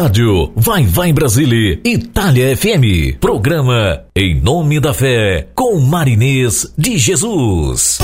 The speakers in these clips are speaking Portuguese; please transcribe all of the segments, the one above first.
Rádio Vai Vai Brasília Itália FM. Programa Em Nome da Fé com Marinês de Jesus.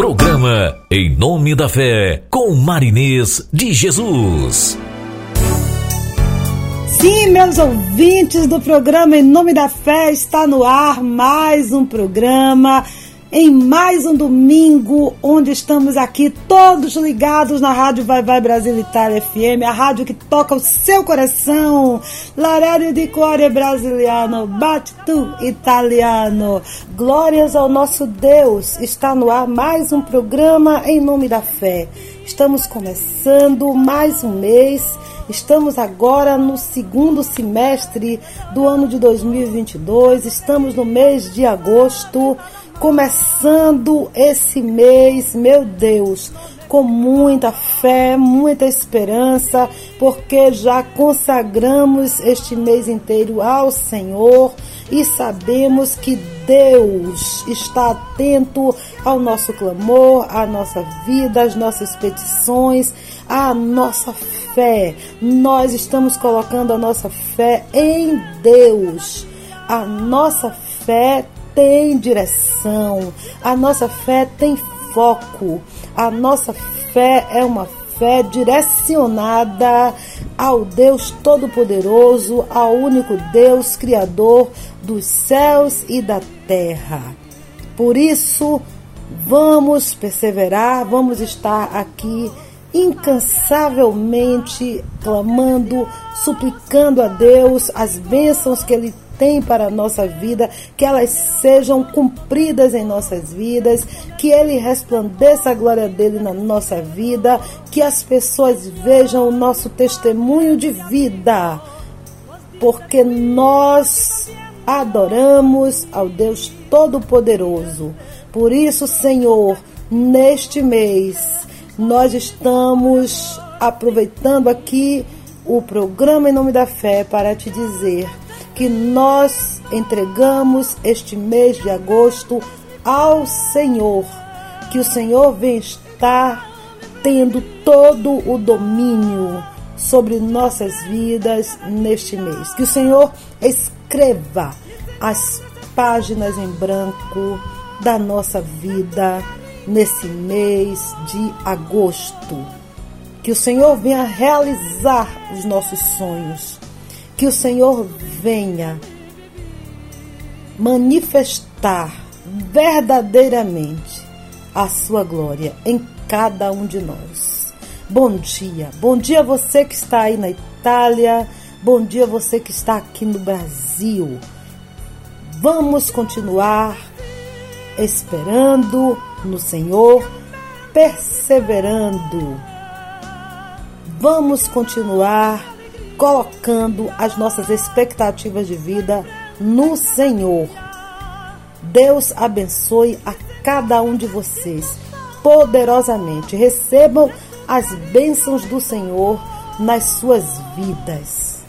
Programa Em Nome da Fé com Marinês de Jesus. Sim, meus ouvintes do programa Em Nome da Fé, está no ar mais um programa, em mais um domingo, onde estamos aqui todos ligados na Rádio Vai Vai Brasil Itália FM, a rádio que toca o seu coração. Larário di cuore brasiliano, bate tu italiano. Glórias ao nosso Deus. Está no ar mais um programa Em Nome da Fé. Estamos começando mais um mês Estamos agora no segundo semestre do ano de 2022, estamos no mês de agosto, começando esse mês, meu Deus, com muita fé, muita esperança, porque já consagramos este mês inteiro ao Senhor e sabemos que Deus está atento ao nosso clamor, à nossa vida, às nossas petições, à nossa fé. Nós estamos colocando a nossa fé em Deus. A nossa fé tem direção, a nossa fé tem foco, a nossa fé é uma fé direcionada ao Deus Todo-Poderoso, ao único Deus Criador dos céus e da terra. Por isso, vamos perseverar, vamos estar aqui incansavelmente clamando, suplicando a Deus as bênçãos que Ele tem para a nossa vida, que elas sejam cumpridas em nossas vidas, que Ele resplandeça a glória dele na nossa vida, que as pessoas vejam o nosso testemunho de vida, porque nós adoramos ao Deus Todo-Poderoso. Por isso, Senhor, neste mês, nós estamos aproveitando aqui o programa Em Nome da Fé para te dizer que nós entregamos este mês de agosto ao Senhor, que o Senhor vem estar tendo todo o domínio sobre nossas vidas neste mês. Que o Senhor escreva as páginas em branco da nossa vida nesse mês de agosto. Que o Senhor venha realizar os nossos sonhos. Que o Senhor venha manifestar verdadeiramente a sua glória em cada um de nós. Bom dia, bom dia você que está aí na Itália, bom dia você que está aqui no Brasil. Vamos continuar esperando no Senhor, perseverando. Vamos continuar colocando as nossas expectativas de vida no Senhor. Deus abençoe a cada um de vocês poderosamente. Recebam as bênçãos do Senhor nas suas vidas.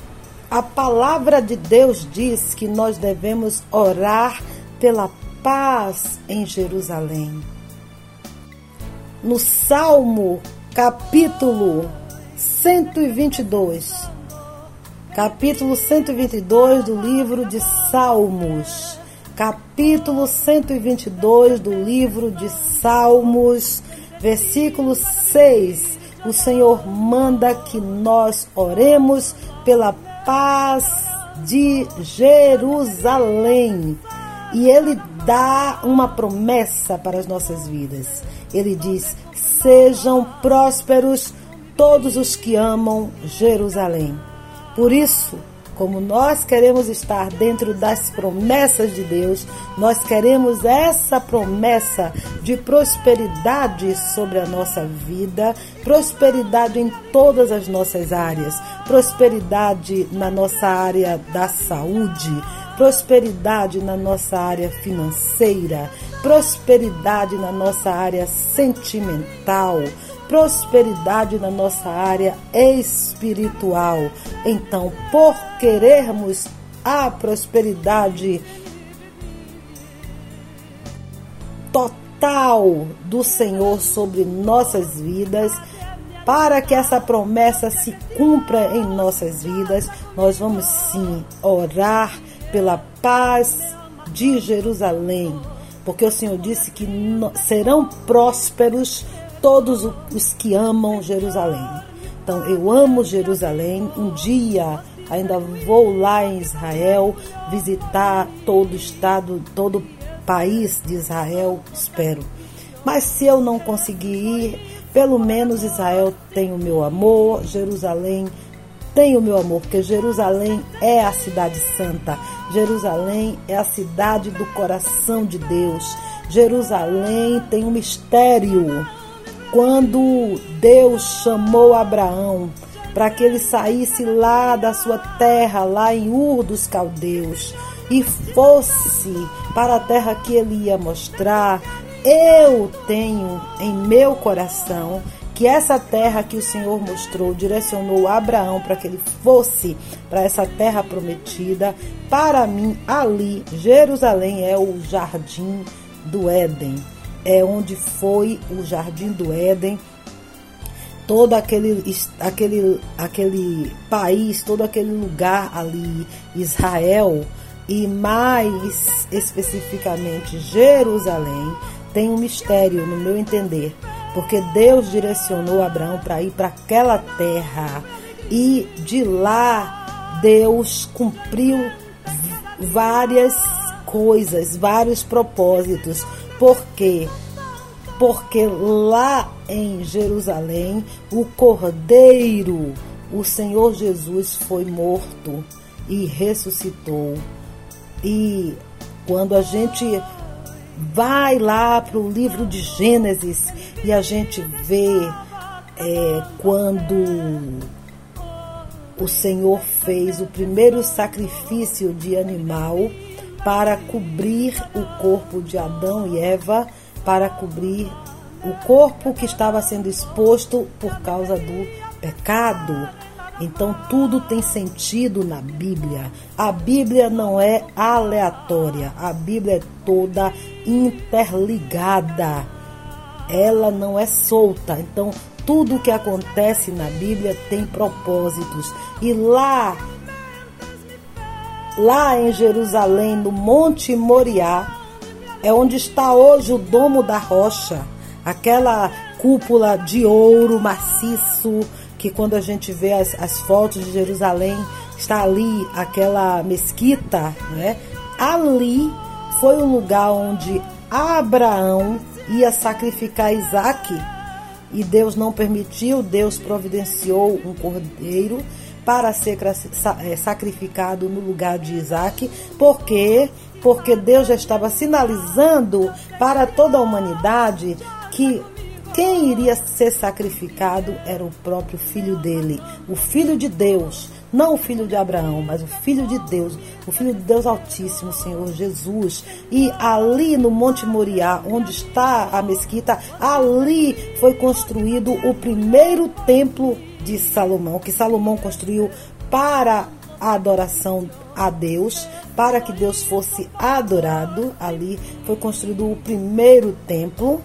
A palavra de Deus diz que nós devemos orar pela paz em Jerusalém. No Salmo, capítulo 122, capítulo 122 do livro de Salmos, capítulo 122 do livro de Salmos, versículo 6. O Senhor manda que nós oremos pela paz de Jerusalém. E ele dá uma promessa para as nossas vidas. Ele diz: Sejam prósperos todos os que amam Jerusalém. Por isso, como nós queremos estar dentro das promessas de Deus, nós queremos essa promessa de prosperidade sobre a nossa vida, prosperidade em todas as nossas áreas, prosperidade na nossa área da saúde, prosperidade na nossa área financeira, prosperidade na nossa área sentimental prosperidade na nossa área espiritual. Então, por querermos a prosperidade total do Senhor sobre nossas vidas, para que essa promessa se cumpra em nossas vidas, nós vamos sim orar pela paz de Jerusalém, porque o Senhor disse que serão prósperos todos os que amam Jerusalém. Então, eu amo Jerusalém. Um dia ainda vou lá em Israel visitar todo o estado, todo o país de Israel, espero. Mas se eu não conseguir ir, pelo menos Israel tem o meu amor, Jerusalém tem o meu amor, porque Jerusalém é a cidade santa. Jerusalém é a cidade do coração de Deus. Jerusalém tem um mistério quando Deus chamou Abraão para que ele saísse lá da sua terra, lá em Ur dos Caldeus, e fosse para a terra que ele ia mostrar, eu tenho em meu coração que essa terra que o Senhor mostrou, direcionou Abraão para que ele fosse para essa terra prometida, para mim ali, Jerusalém é o jardim do Éden é onde foi o Jardim do Éden, todo aquele, aquele, aquele país, todo aquele lugar ali, Israel, e mais especificamente Jerusalém, tem um mistério, no meu entender, porque Deus direcionou Abraão para ir para aquela terra e de lá Deus cumpriu várias coisas, vários propósitos por quê? Porque lá em Jerusalém, o Cordeiro, o Senhor Jesus, foi morto e ressuscitou. E quando a gente vai lá para o livro de Gênesis e a gente vê é, quando o Senhor fez o primeiro sacrifício de animal para cobrir o corpo de Adão e Eva, para cobrir o corpo que estava sendo exposto por causa do pecado. Então tudo tem sentido na Bíblia. A Bíblia não é aleatória, a Bíblia é toda interligada. Ela não é solta. Então tudo que acontece na Bíblia tem propósitos. E lá lá em Jerusalém, no Monte Moriá, é onde está hoje o Domo da Rocha, aquela cúpula de ouro maciço que quando a gente vê as, as fotos de Jerusalém, está ali aquela mesquita, né? Ali foi o lugar onde Abraão ia sacrificar Isaac e Deus não permitiu, Deus providenciou um cordeiro para ser é, sacrificado no lugar de Isaac, porque porque Deus já estava sinalizando para toda a humanidade que quem iria ser sacrificado era o próprio filho dele, o filho de Deus, não o filho de Abraão, mas o filho de Deus, o filho de Deus Altíssimo, Senhor Jesus. E ali no Monte Moriá, onde está a mesquita, ali foi construído o primeiro templo de Salomão, que Salomão construiu para a adoração a Deus, para que Deus fosse adorado. Ali foi construído o primeiro templo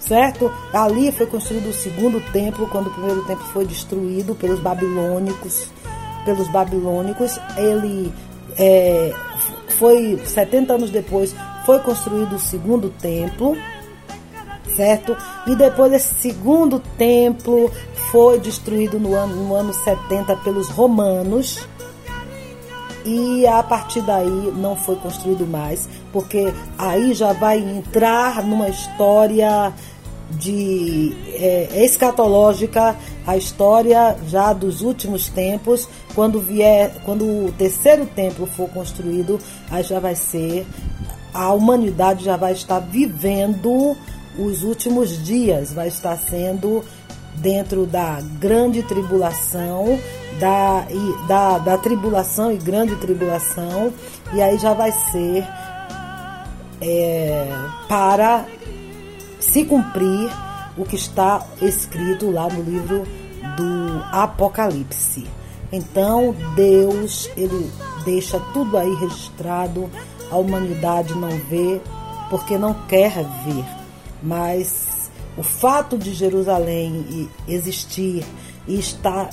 certo? Ali foi construído o segundo templo, quando o primeiro templo foi destruído pelos babilônicos. Pelos babilônicos, ele é, foi 70 anos depois foi construído o segundo templo, certo? E depois esse segundo templo foi destruído no ano, no ano 70 pelos romanos. E a partir daí não foi construído mais, porque aí já vai entrar numa história de é, escatológica a história já dos últimos tempos quando vier quando o terceiro templo for construído aí já vai ser a humanidade já vai estar vivendo os últimos dias vai estar sendo dentro da grande tribulação da, e, da, da tribulação e grande tribulação e aí já vai ser é, para se cumprir o que está escrito lá no livro do Apocalipse. Então Deus ele deixa tudo aí registrado, a humanidade não vê porque não quer ver, mas o fato de Jerusalém existir e estar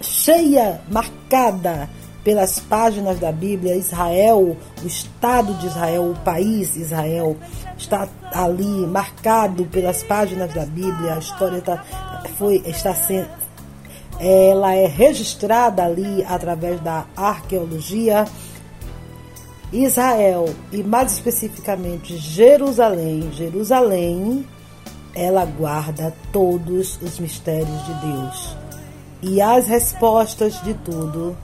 cheia, marcada pelas páginas da Bíblia, Israel, o Estado de Israel, o país Israel, está ali marcado pelas páginas da Bíblia, a história tá, foi, está sendo. Ela é registrada ali através da arqueologia. Israel, e mais especificamente Jerusalém, Jerusalém, ela guarda todos os mistérios de Deus. E as respostas de tudo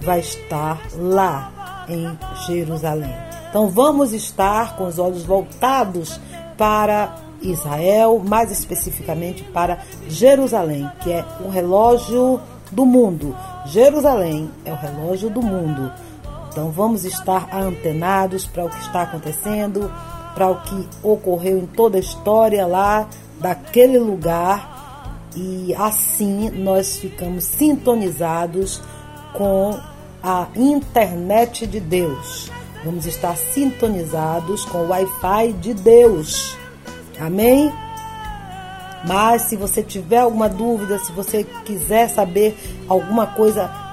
vai estar lá em Jerusalém. Então vamos estar com os olhos voltados para Israel, mais especificamente para Jerusalém, que é o relógio do mundo. Jerusalém é o relógio do mundo. Então vamos estar antenados para o que está acontecendo, para o que ocorreu em toda a história lá daquele lugar e assim nós ficamos sintonizados com a internet de Deus. Vamos estar sintonizados com o Wi-Fi de Deus. Amém? Mas se você tiver alguma dúvida, se você quiser saber alguma coisa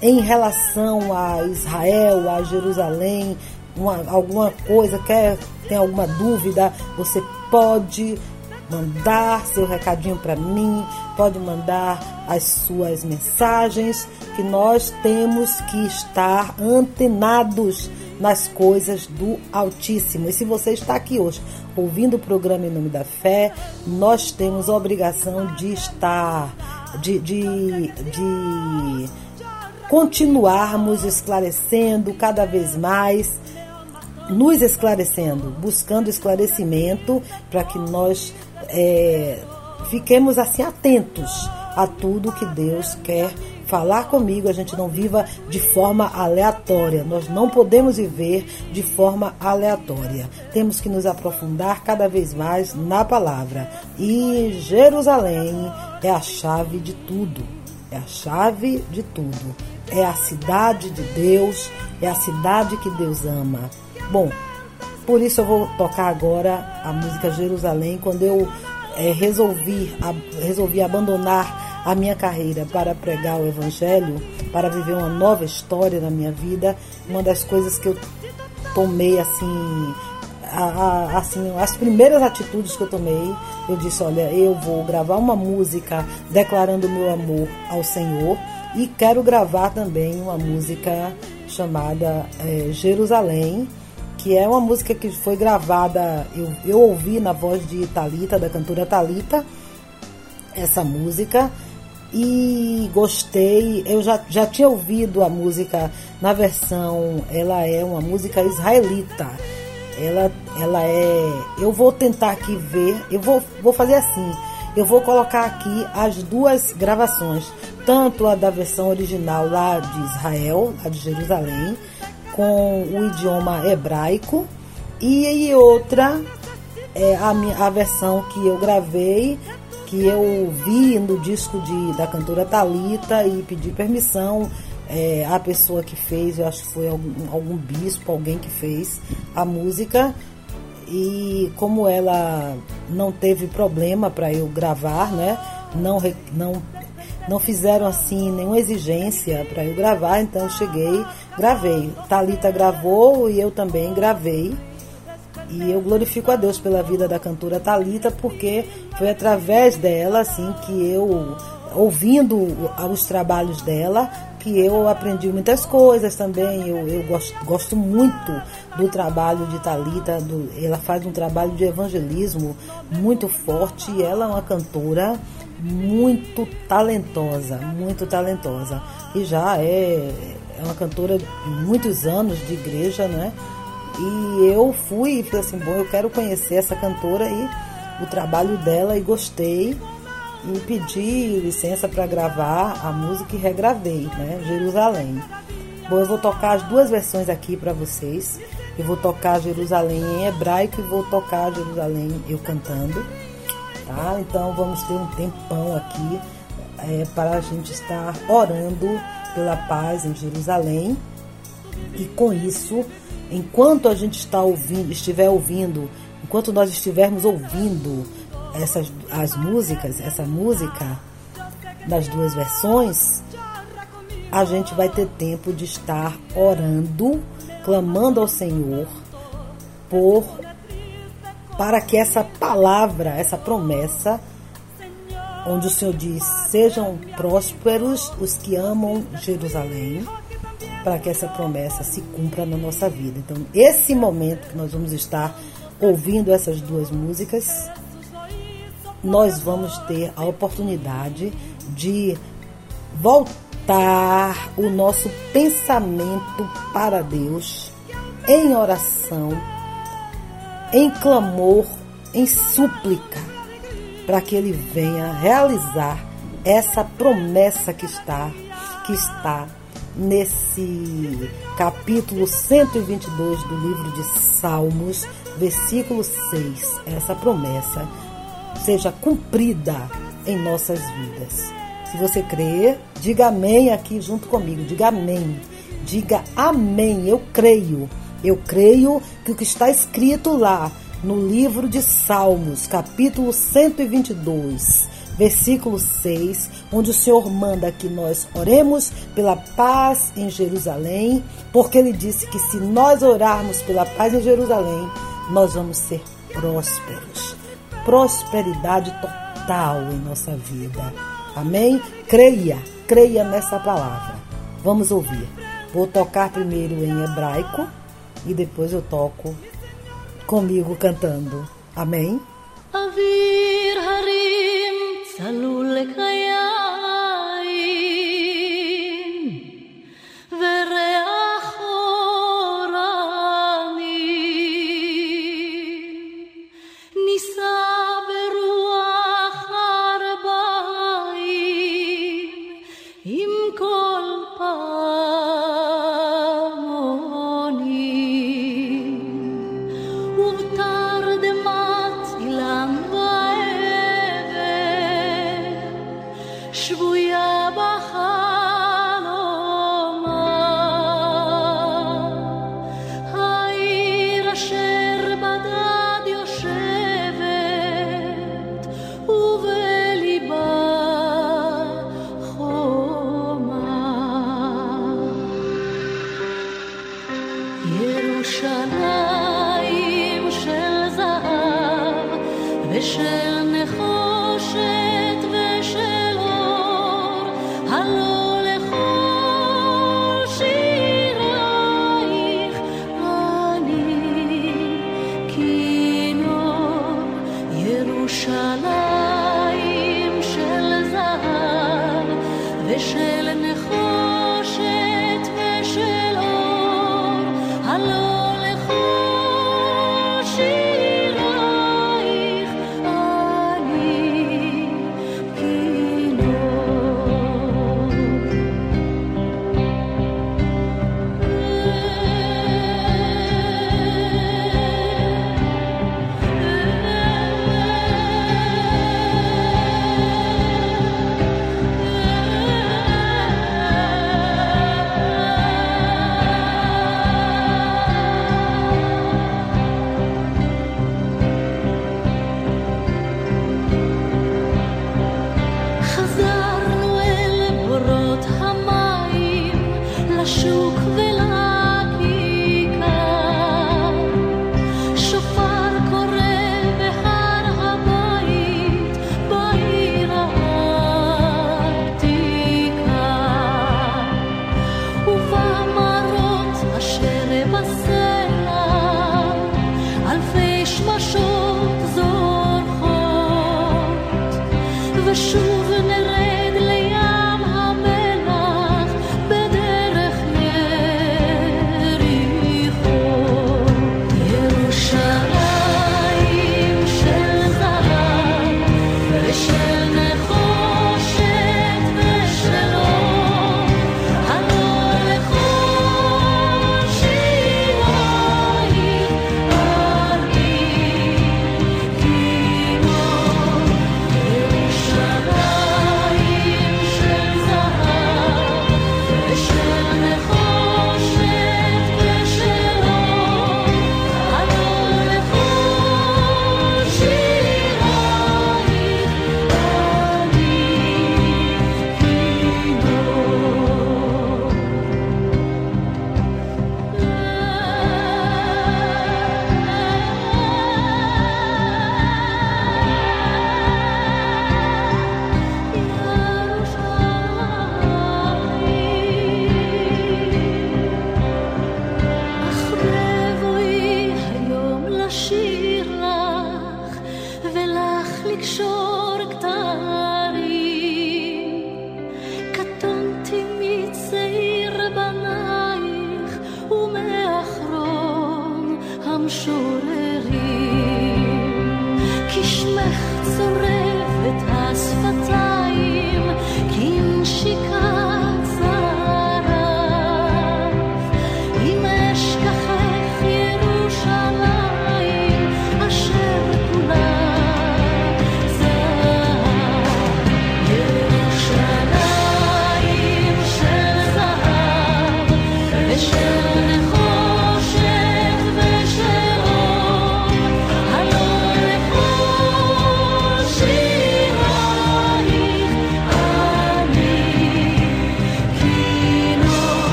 em relação a Israel, a Jerusalém, uma, alguma coisa, quer tem alguma dúvida, você pode mandar seu recadinho para mim, pode mandar as suas mensagens, que nós temos que estar antenados nas coisas do Altíssimo. E se você está aqui hoje ouvindo o programa Em Nome da Fé, nós temos a obrigação de estar, de, de, de continuarmos esclarecendo cada vez mais, nos esclarecendo, buscando esclarecimento para que nós é, fiquemos assim atentos a tudo que Deus quer falar comigo, a gente não viva de forma aleatória. Nós não podemos viver de forma aleatória. Temos que nos aprofundar cada vez mais na palavra. E Jerusalém é a chave de tudo. É a chave de tudo. É a cidade de Deus, é a cidade que Deus ama. Bom, por isso eu vou tocar agora a música Jerusalém quando eu é, resolvi, a, resolvi abandonar a minha carreira para pregar o Evangelho, para viver uma nova história na minha vida, uma das coisas que eu tomei assim, a, a, assim, as primeiras atitudes que eu tomei, eu disse, olha, eu vou gravar uma música declarando meu amor ao Senhor e quero gravar também uma música chamada é, Jerusalém, que é uma música que foi gravada, eu, eu ouvi na voz de Talita, da cantora Talita, essa música e gostei. Eu já, já tinha ouvido a música na versão, ela é uma música israelita. Ela, ela é. Eu vou tentar aqui ver, eu vou, vou fazer assim. Eu vou colocar aqui as duas gravações, tanto a da versão original lá de Israel, lá de Jerusalém, com o idioma hebraico, e outra é a, a versão que eu gravei que eu vi no disco de, da cantora Talita e pedi permissão é, à pessoa que fez, eu acho que foi algum, algum bispo, alguém que fez a música. E como ela não teve problema para eu gravar, né? Não, não, não fizeram assim nenhuma exigência para eu gravar, então eu cheguei, gravei. Talita gravou e eu também gravei. E eu glorifico a Deus pela vida da cantora Talita, porque foi através dela, assim, que eu, ouvindo os trabalhos dela, que eu aprendi muitas coisas também. Eu, eu gosto, gosto muito do trabalho de Talita. Do, ela faz um trabalho de evangelismo muito forte ela é uma cantora muito talentosa, muito talentosa. E já é, é uma cantora de muitos anos de igreja, né? E eu fui e falei assim, bom, eu quero conhecer essa cantora e o trabalho dela e gostei e pedi licença para gravar a música e regravei, né? Jerusalém. Bom, eu vou tocar as duas versões aqui para vocês. Eu vou tocar Jerusalém em hebraico e vou tocar Jerusalém eu cantando, tá? Então vamos ter um tempão aqui é, para a gente estar orando pela paz em Jerusalém e com isso enquanto a gente está ouvindo, estiver ouvindo, enquanto nós estivermos ouvindo essas as músicas, essa música das duas versões, a gente vai ter tempo de estar orando, clamando ao Senhor por para que essa palavra, essa promessa, onde o Senhor diz: "Sejam prósperos os que amam Jerusalém" para que essa promessa se cumpra na nossa vida. Então, esse momento que nós vamos estar ouvindo essas duas músicas, nós vamos ter a oportunidade de voltar o nosso pensamento para Deus em oração, em clamor, em súplica, para que ele venha realizar essa promessa que está que está nesse capítulo 122 do livro de Salmos, versículo 6, essa promessa seja cumprida em nossas vidas. Se você crer, diga amém aqui junto comigo, diga amém. Diga amém, eu creio. Eu creio que o que está escrito lá no livro de Salmos, capítulo 122, versículo 6, onde o Senhor manda que nós oremos pela paz em Jerusalém, porque ele disse que se nós orarmos pela paz em Jerusalém, nós vamos ser prósperos. Prosperidade total em nossa vida. Amém? Creia, creia nessa palavra. Vamos ouvir. Vou tocar primeiro em hebraico e depois eu toco comigo cantando. Amém?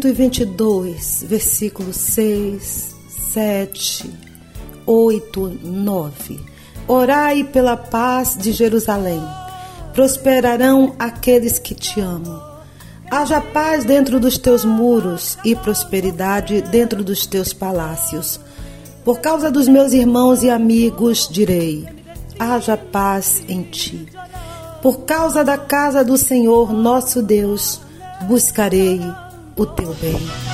122, versículos 6, 7, 8, 9. Orai pela paz de Jerusalém. Prosperarão aqueles que te amam. Haja paz dentro dos teus muros e prosperidade dentro dos teus palácios. Por causa dos meus irmãos e amigos, direi: haja paz em ti. Por causa da casa do Senhor nosso Deus, buscarei o teu bem.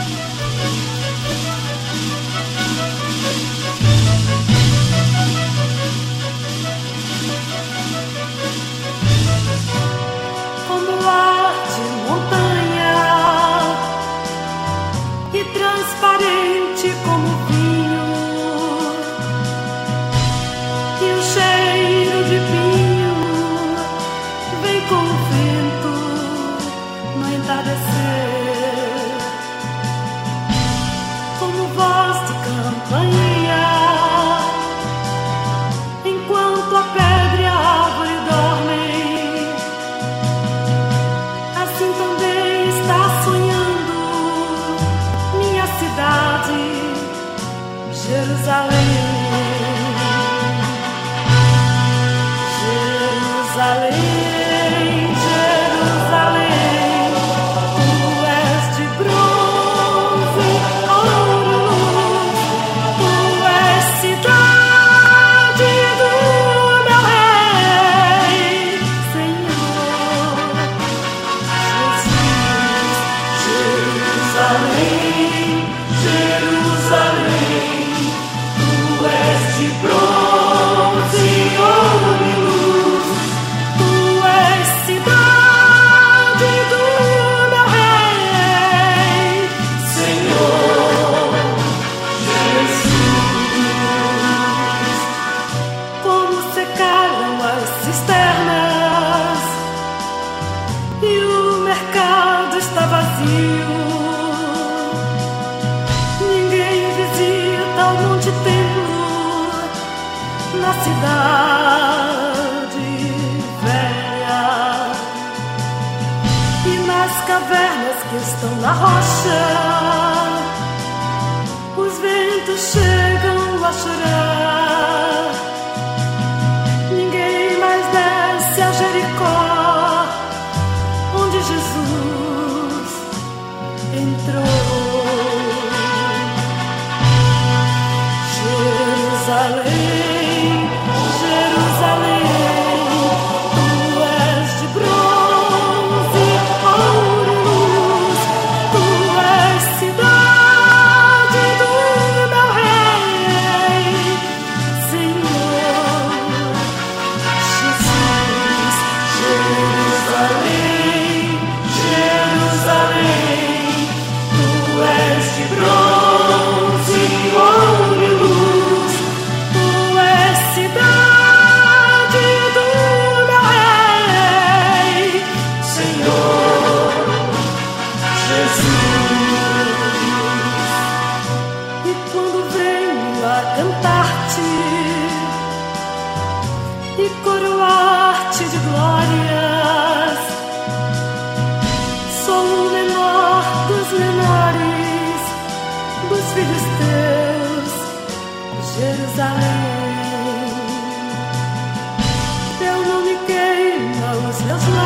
los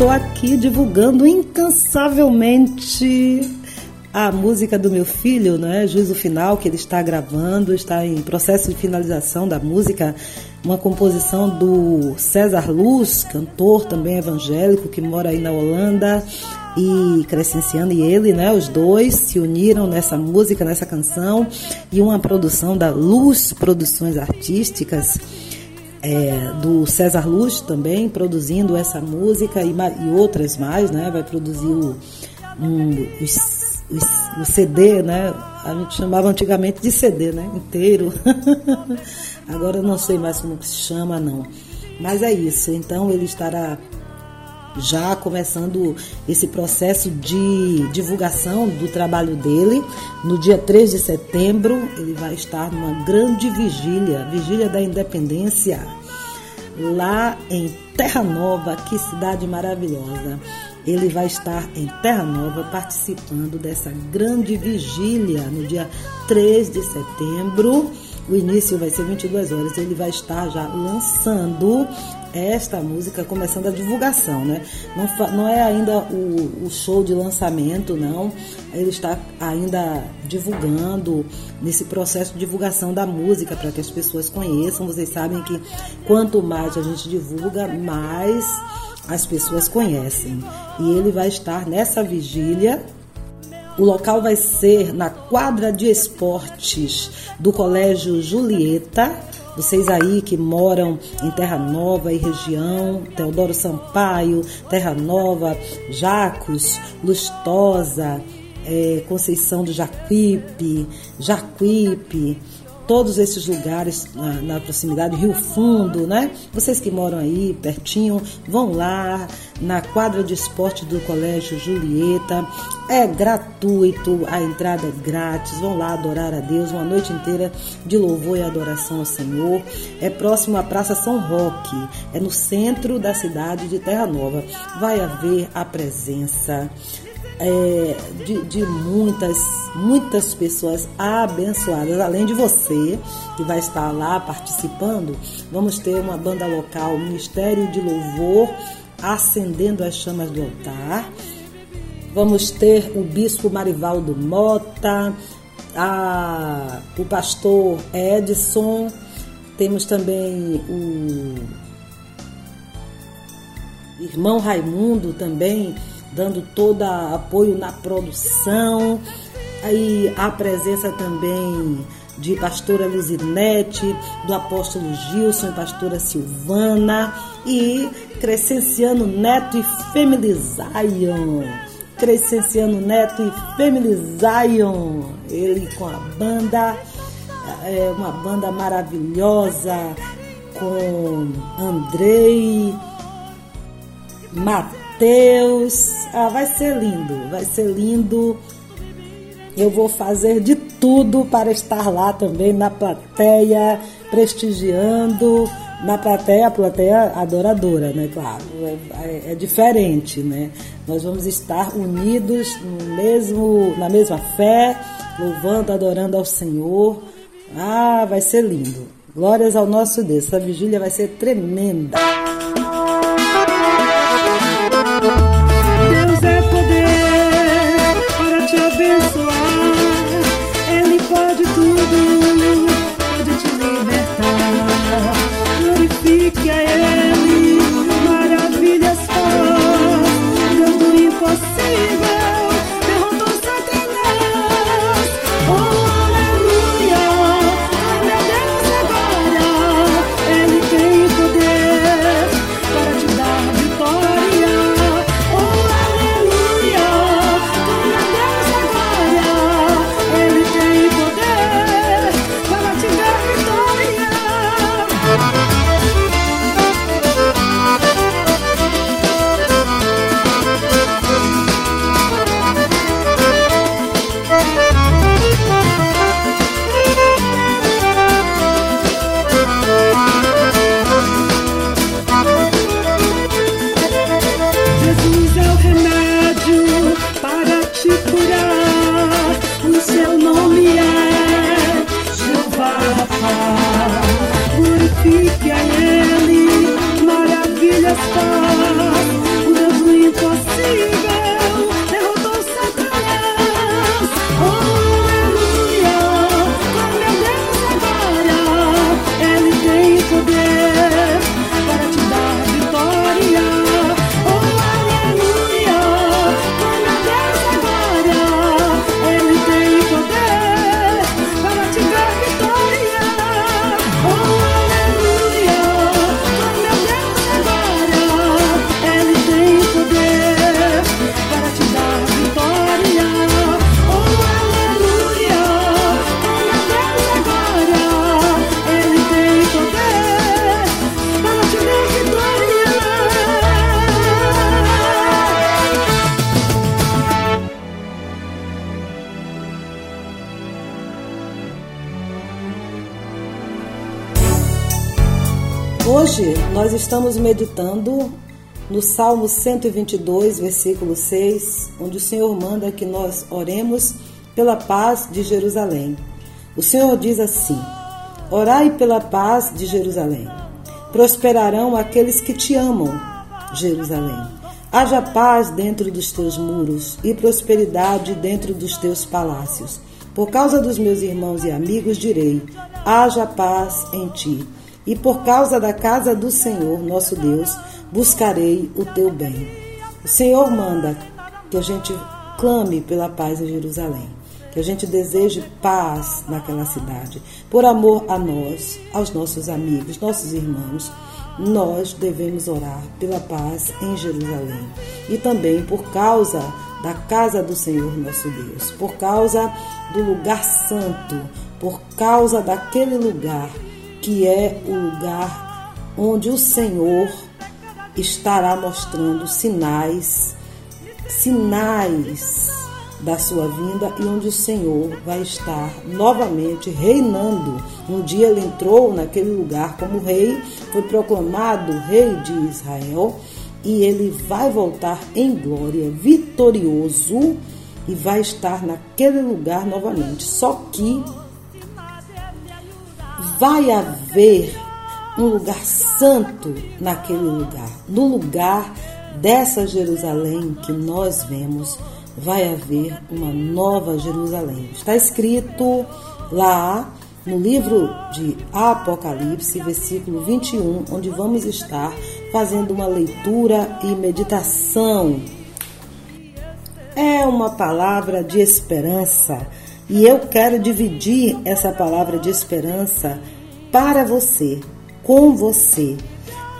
estou aqui divulgando incansavelmente a música do meu filho, né? Juízo Final, que ele está gravando, está em processo de finalização da música, uma composição do César Luz, cantor também evangélico, que mora aí na Holanda, e Crescenciano e ele, né? Os dois se uniram nessa música, nessa canção, e uma produção da Luz Produções Artísticas é, do César Luz também produzindo essa música e, e outras mais, né? Vai produzir o, um, o, CD, né? A gente chamava antigamente de CD, né? Inteiro. Agora eu não sei mais como se chama, não. Mas é isso. Então ele estará já começando esse processo de divulgação do trabalho dele. No dia 3 de setembro, ele vai estar numa grande vigília, Vigília da Independência, lá em Terra Nova, que cidade maravilhosa. Ele vai estar em Terra Nova participando dessa grande vigília no dia 3 de setembro. O início vai ser 22 horas. Ele vai estar já lançando esta música começando a divulgação, né? Não, não é ainda o, o, show de lançamento, não. Ele está ainda divulgando nesse processo de divulgação da música para que as pessoas conheçam. Vocês sabem que quanto mais a gente divulga, mais as pessoas conhecem. E ele vai estar nessa vigília o local vai ser na quadra de esportes do Colégio Julieta, vocês aí que moram em Terra Nova e região, Teodoro Sampaio, Terra Nova, Jacos, Lustosa, é, Conceição do Jacuípe, Jacuípe, todos esses lugares na, na, proximidade, Rio Fundo, né? Vocês que moram aí pertinho, vão lá na quadra de esporte do Colégio Julieta. É gratuito, a entrada é grátis. Vão lá adorar a Deus, uma noite inteira de louvor e adoração ao Senhor. É próximo à Praça São Roque, é no centro da cidade de Terra Nova. Vai haver a presença é, de, de, muitas, muitas pessoas abençoadas. Além de você, que vai estar lá participando, vamos ter uma banda local, Ministério de Louvor, acendendo as chamas do altar. Vamos ter o Bispo Marivaldo Mota, a, o pastor Edson, temos também o irmão Raimundo também dando todo apoio na produção. Aí a presença também de pastora Luzinete, do apóstolo Gilson e pastora Silvana e Crescenciano Neto e Family Zion. Crescenciano Neto e Family Zion. Ele com a banda, é uma banda maravilhosa com Andrei, Matheus Deus. Ah, vai ser lindo, vai ser lindo. Eu vou fazer de tudo para estar lá também na plateia, prestigiando. Na plateia, a plateia adoradora, né? Claro, é, é, diferente, né? Nós vamos estar unidos no mesmo, na mesma fé, louvando, adorando ao Senhor. Ah, vai ser lindo. Glórias ao nosso Deus. Essa vigília vai ser tremenda. Estamos meditando no Salmo 122, versículo 6, onde o Senhor manda que nós oremos pela paz de Jerusalém. O Senhor diz assim: Orai pela paz de Jerusalém. Prosperarão aqueles que te amam, Jerusalém. Haja paz dentro dos teus muros e prosperidade dentro dos teus palácios. Por causa dos meus irmãos e amigos, direi: haja paz em ti. E por causa da casa do Senhor, nosso Deus, buscarei o teu bem. O Senhor manda que a gente clame pela paz em Jerusalém, que a gente deseje paz naquela cidade. Por amor a nós, aos nossos amigos, nossos irmãos, nós devemos orar pela paz em Jerusalém. E também por causa da casa do Senhor nosso Deus, por causa do lugar santo, por causa daquele lugar que é o lugar onde o Senhor estará mostrando sinais, sinais da sua vinda e onde o Senhor vai estar novamente reinando. Um dia ele entrou naquele lugar como rei, foi proclamado rei de Israel e ele vai voltar em glória, vitorioso e vai estar naquele lugar novamente. Só que vai haver um lugar santo naquele lugar. No lugar dessa Jerusalém que nós vemos, vai haver uma nova Jerusalém. Está escrito lá no livro de Apocalipse, versículo 21, onde vamos estar fazendo uma leitura e meditação. É uma palavra de esperança e eu quero dividir essa palavra de esperança para você, com você.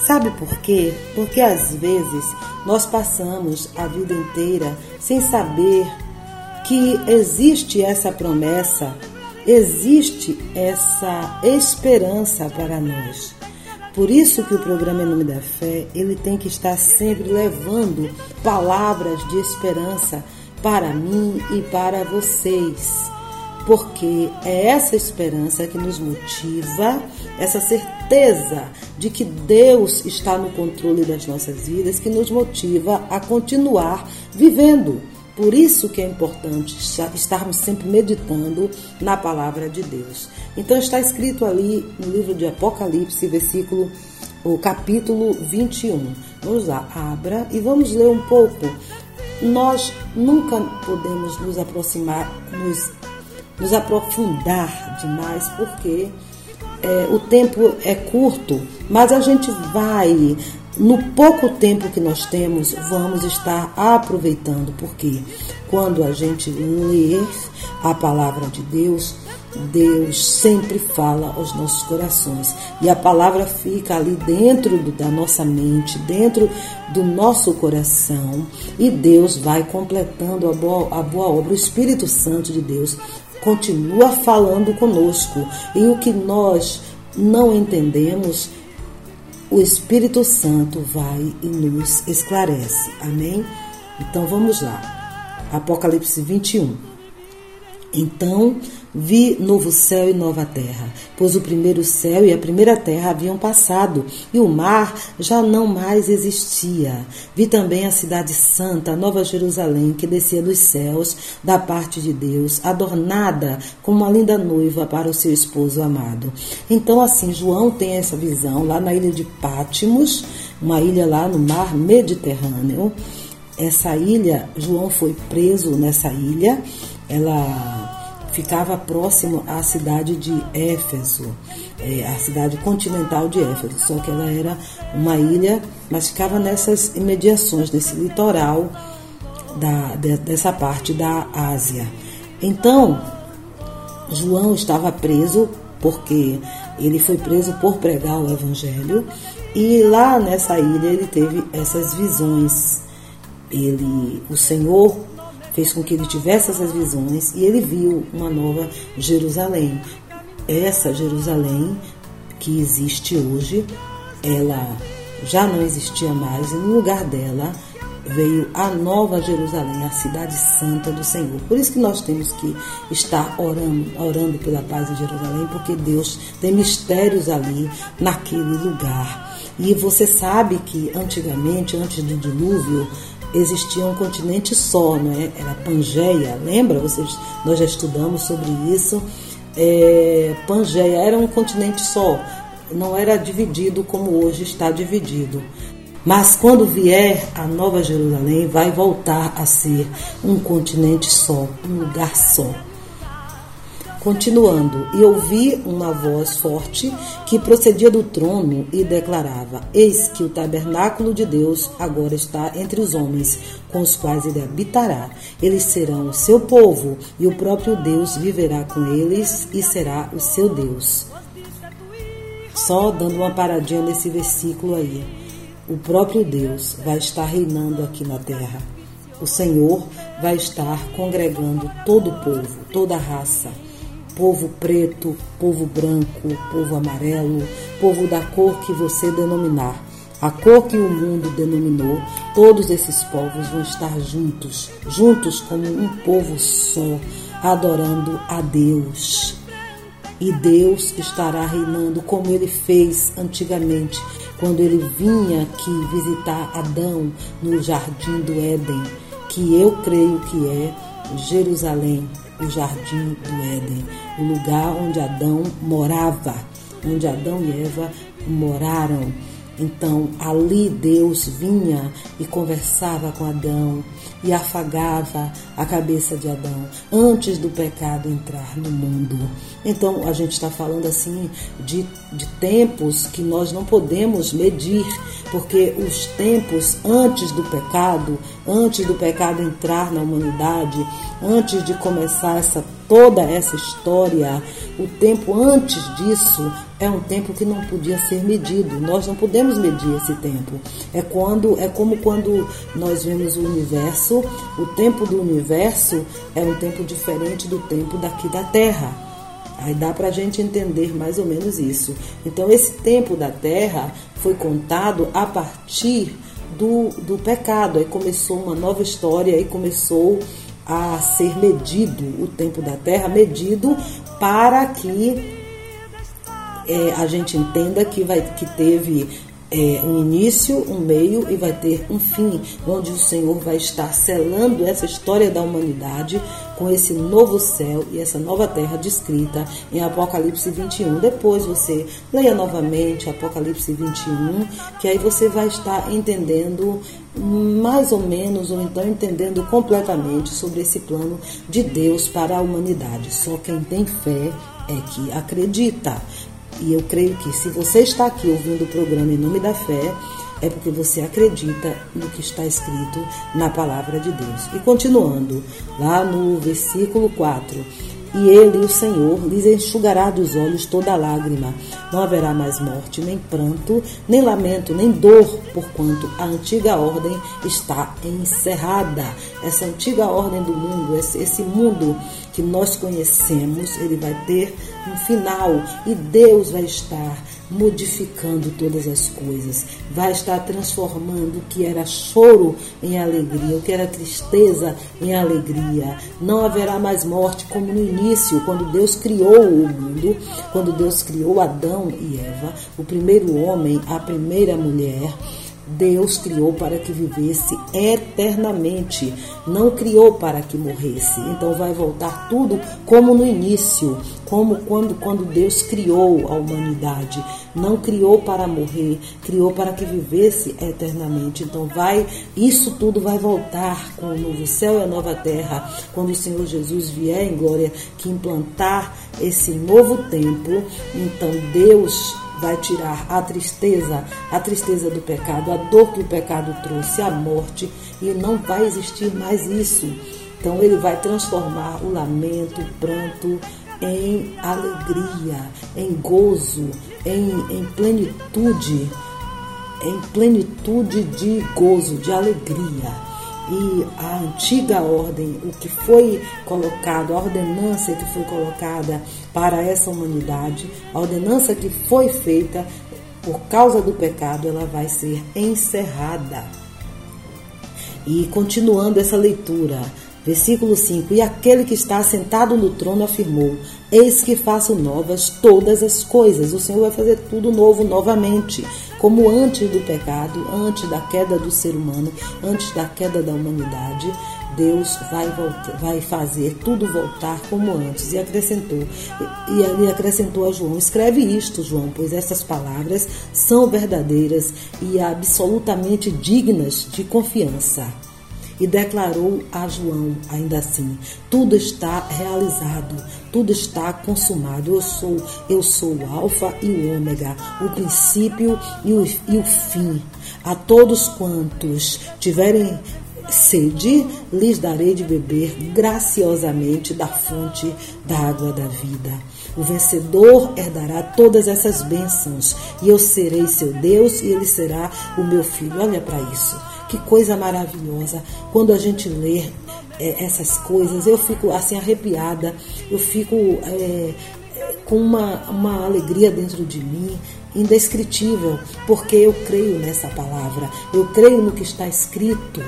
Sabe por quê? Porque às vezes nós passamos a vida inteira sem saber que existe essa promessa, existe essa esperança para nós. Por isso que o programa Em Nome da Fé, ele tem que estar sempre levando palavras de esperança para mim e para vocês. Porque é essa esperança que nos motiva, essa certeza de que Deus está no controle das nossas vidas, que nos motiva a continuar vivendo por isso que é importante estarmos sempre meditando na palavra de Deus. Então está escrito ali no livro de Apocalipse, versículo, o capítulo 21. Vamos lá, abra e vamos ler um pouco. Nós nunca podemos nos aproximar, nos, nos aprofundar demais, porque é, o tempo é curto, mas a gente vai no pouco tempo que nós temos, vamos estar aproveitando, porque quando a gente lê a palavra de Deus, Deus sempre fala aos nossos corações e a palavra fica ali dentro da nossa mente, dentro do nosso coração e Deus vai completando a boa, a boa obra. O Espírito Santo de Deus continua falando conosco e o que nós não entendemos o Espírito Santo vai e nos esclarece. Amém? Então vamos lá. Apocalipse 21. Então Vi novo céu e nova terra, pois o primeiro céu e a primeira terra haviam passado, e o mar já não mais existia. Vi também a cidade santa, nova Jerusalém, que descia dos céus, da parte de Deus, adornada como uma linda noiva para o seu esposo amado. Então, assim, João tem essa visão lá na ilha de Pátimos, uma ilha lá no mar Mediterrâneo. Essa ilha, João foi preso nessa ilha, ela ficava próximo à cidade de Éfeso, é, a cidade continental de Éfeso, só que ela era uma ilha, mas ficava nessas imediações, nesse litoral da, de, dessa parte da Ásia. Então, João estava preso porque ele foi preso por pregar o evangelho e lá nessa ilha ele teve essas visões. Ele, o Senhor fez com que ele tivesse essas visões e ele viu uma nova Jerusalém. Essa Jerusalém que existe hoje, ela já não existia mais, e no lugar dela veio a nova Jerusalém, a cidade santa do Senhor. Por isso que nós temos que estar orando, orando pela paz em Jerusalém, porque Deus tem mistérios ali naquele lugar. E você sabe que antigamente, antes do dilúvio, existia um continente só, não é? Era Pangeia, lembra? Vocês, nós já estudamos sobre isso. É, Pangeia era um continente só, não era dividido como hoje está dividido. Mas quando vier a Nova Jerusalém, vai voltar a ser um continente só, um lugar só. Continuando, e ouvi uma voz forte que procedia do trono e declarava: Eis que o tabernáculo de Deus agora está entre os homens, com os quais ele habitará. Eles serão o seu povo, e o próprio Deus viverá com eles e será o seu Deus. Só dando uma paradinha nesse versículo aí. O próprio Deus vai estar reinando aqui na terra. O Senhor vai estar congregando todo o povo, toda a raça povo preto, povo branco, povo amarelo, povo da cor que você denominar. A cor que o mundo denominou, todos esses povos vão estar juntos, juntos como um povo só, adorando a Deus. E Deus estará reinando como ele fez antigamente, quando ele vinha aqui visitar Adão no jardim do Éden, que eu creio que é Jerusalém, o jardim do Éden, o lugar onde Adão morava, onde Adão e Eva moraram. Então ali Deus vinha e conversava com Adão e afagava a cabeça de Adão antes do pecado entrar no mundo. Então a gente está falando assim de, de tempos que nós não podemos medir, porque os tempos antes do pecado, antes do pecado entrar na humanidade, antes de começar essa toda essa história, o tempo antes disso é um tempo que não podia ser medido. Nós não podemos medir esse tempo. É quando é como quando nós vemos o universo, o tempo do universo é um tempo diferente do tempo daqui da Terra. Aí dá para a gente entender mais ou menos isso. Então, esse tempo da terra foi contado a partir do, do pecado. Aí começou uma nova história, aí começou a ser medido o tempo da Terra, medido para que é, a gente entenda que, vai, que teve é, um início, um meio e vai ter um fim, onde o Senhor vai estar selando essa história da humanidade com esse novo céu e essa nova terra descrita em Apocalipse 21. Depois você leia novamente Apocalipse 21, que aí você vai estar entendendo mais ou menos, ou então entendendo completamente sobre esse plano de Deus para a humanidade. Só quem tem fé é que acredita. E eu creio que se você está aqui ouvindo o programa em nome da fé, é porque você acredita no que está escrito na palavra de Deus. E continuando, lá no versículo 4 e ele, o Senhor, lhes enxugará dos olhos toda lágrima. Não haverá mais morte, nem pranto, nem lamento, nem dor, porquanto a antiga ordem está encerrada. Essa antiga ordem do mundo, esse mundo que nós conhecemos, ele vai ter um final e Deus vai estar modificando todas as coisas, vai estar transformando o que era choro em alegria, o que era tristeza em alegria. Não haverá mais morte como no início, quando Deus criou o mundo, quando Deus criou Adão e Eva, o primeiro homem, a primeira mulher. Deus criou para que vivesse eternamente, não criou para que morresse. Então vai voltar tudo como no início, como quando, quando Deus criou a humanidade. Não criou para morrer, criou para que vivesse eternamente. Então vai, isso tudo vai voltar com o novo céu e a nova terra, quando o Senhor Jesus vier em glória, que implantar esse novo tempo. Então Deus vai tirar a tristeza, a tristeza do pecado, a dor que o pecado trouxe, a morte, e não vai existir mais isso. Então ele vai transformar o lamento, o pranto em alegria, em gozo, em, em plenitude, em plenitude de gozo, de alegria e a antiga ordem, o que foi colocado, a ordenança que foi colocada para essa humanidade, a ordenança que foi feita por causa do pecado, ela vai ser encerrada. E continuando essa leitura, Versículo 5: E aquele que está sentado no trono afirmou: Eis que faço novas todas as coisas. O Senhor vai fazer tudo novo novamente, como antes do pecado, antes da queda do ser humano, antes da queda da humanidade. Deus vai, voltar, vai fazer tudo voltar como antes. E acrescentou, e acrescentou a João: Escreve isto, João, pois essas palavras são verdadeiras e absolutamente dignas de confiança e declarou a João, ainda assim: Tudo está realizado, tudo está consumado. Eu sou, eu sou o Alfa e o Ômega, o princípio e o, e o fim. A todos quantos tiverem sede, lhes darei de beber graciosamente da fonte da água da vida. O vencedor herdará todas essas bênçãos, e eu serei seu Deus, e ele será o meu filho. Olha para isso. Que coisa maravilhosa. Quando a gente lê é, essas coisas, eu fico assim arrepiada, eu fico é, com uma, uma alegria dentro de mim indescritível, porque eu creio nessa palavra, eu creio no que está escrito.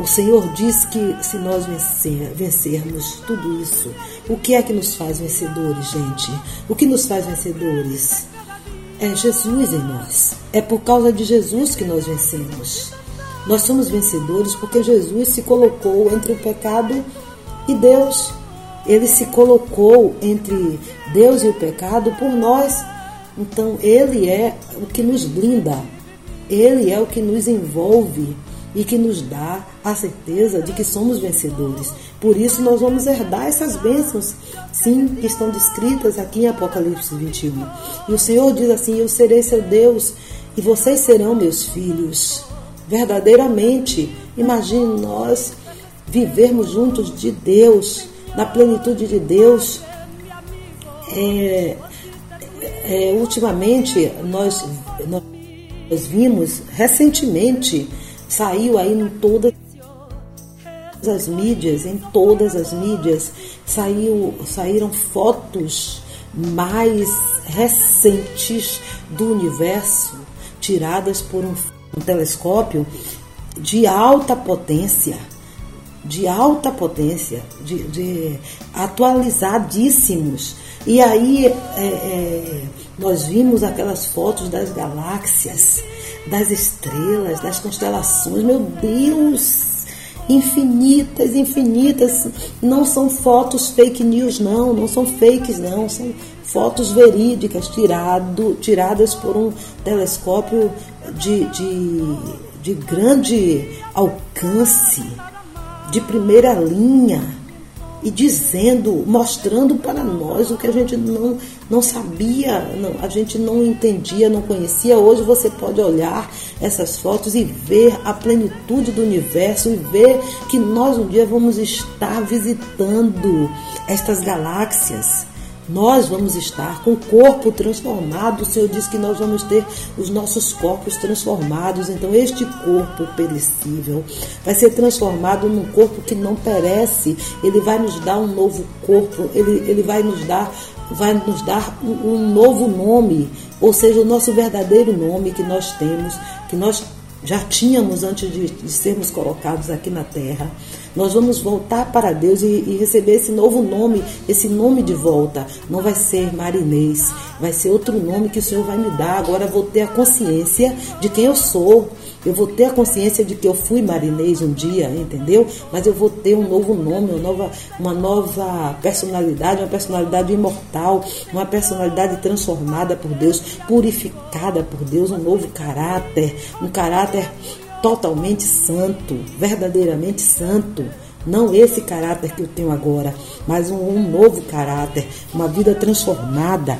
O Senhor diz que se nós vencer, vencermos tudo isso, o que é que nos faz vencedores, gente? O que nos faz vencedores? É Jesus em nós. É por causa de Jesus que nós vencemos. Nós somos vencedores porque Jesus se colocou entre o pecado e Deus. Ele se colocou entre Deus e o pecado por nós. Então, Ele é o que nos blinda, Ele é o que nos envolve e que nos dá a certeza de que somos vencedores. Por isso, nós vamos herdar essas bênçãos, sim, que estão descritas aqui em Apocalipse 21. E o Senhor diz assim: Eu serei seu Deus e vocês serão meus filhos verdadeiramente. Imagine nós vivermos juntos de Deus, na plenitude de Deus. É, é, ultimamente, nós, nós vimos, recentemente, saiu aí em todas as mídias, em todas as mídias, saiu, saíram fotos mais recentes do universo, tiradas por um um telescópio de alta potência, de alta potência, de, de atualizadíssimos. E aí é, é, nós vimos aquelas fotos das galáxias, das estrelas, das constelações. Meu Deus! infinitas, infinitas. Não são fotos fake news, não, não são fakes, não, são fotos verídicas tirado, tiradas por um telescópio de, de, de grande alcance, de primeira linha e dizendo, mostrando para nós o que a gente não, não sabia, não, a gente não entendia, não conhecia. Hoje você pode olhar essas fotos e ver a plenitude do universo e ver que nós um dia vamos estar visitando estas galáxias nós vamos estar com o corpo transformado. O Senhor diz que nós vamos ter os nossos corpos transformados. Então, este corpo perecível vai ser transformado num corpo que não perece. Ele vai nos dar um novo corpo, ele, ele vai nos dar vai nos dar um, um novo nome, ou seja, o nosso verdadeiro nome que nós temos, que nós já tínhamos antes de, de sermos colocados aqui na terra. Nós vamos voltar para Deus e, e, receber esse novo nome, esse nome de volta. Não vai ser marinês, vai ser outro nome que o Senhor vai me dar. Agora vou ter a consciência de quem eu sou. Eu vou ter a consciência de que eu fui marinês um dia, entendeu? Mas eu vou ter um novo nome, uma nova, uma nova personalidade, uma personalidade imortal, uma personalidade transformada por Deus, purificada por Deus, um novo caráter, um caráter totalmente santo, verdadeiramente santo. Não esse caráter que eu tenho agora, mas um, um novo caráter, uma vida transformada.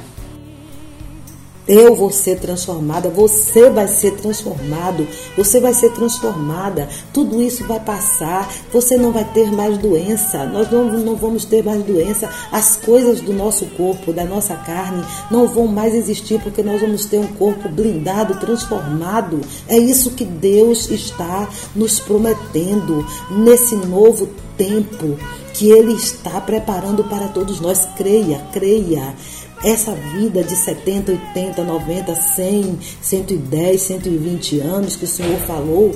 Eu vou ser transformada, você vai ser transformado, você vai ser transformada. Tudo isso vai passar, você não vai ter mais doença, nós não, não vamos ter mais doença. As coisas do nosso corpo, da nossa carne, não vão mais existir porque nós vamos ter um corpo blindado, transformado. É isso que Deus está nos prometendo nesse novo tempo que Ele está preparando para todos nós. Creia, creia essa vida de 70, 80, 90, 100, 110, 120 anos que o Senhor falou,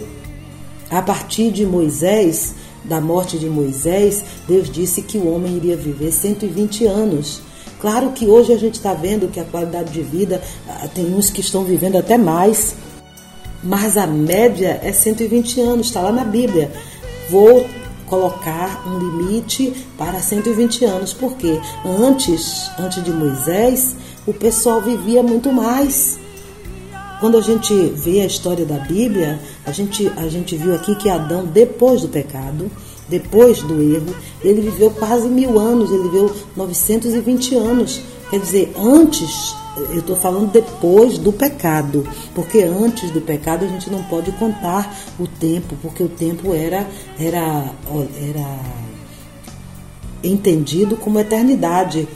a partir de Moisés, da morte de Moisés, Deus disse que o homem iria viver 120 anos. Claro que hoje a gente está vendo que a qualidade de vida, ah, tem uns que estão vivendo até mais, mas a média é 120 anos, está lá na Bíblia. Vou colocar um limite para 120 anos, porque antes, antes de Moisés, o pessoal vivia muito mais. Quando a gente vê a história da Bíblia, a gente, a gente viu aqui que Adão, depois do pecado, depois do erro, ele viveu quase mil anos, ele viveu 920 anos. Quer dizer, antes, eu estou falando depois do pecado, porque antes do pecado a gente não pode contar o tempo, porque o tempo era, era, era entendido como eternidade.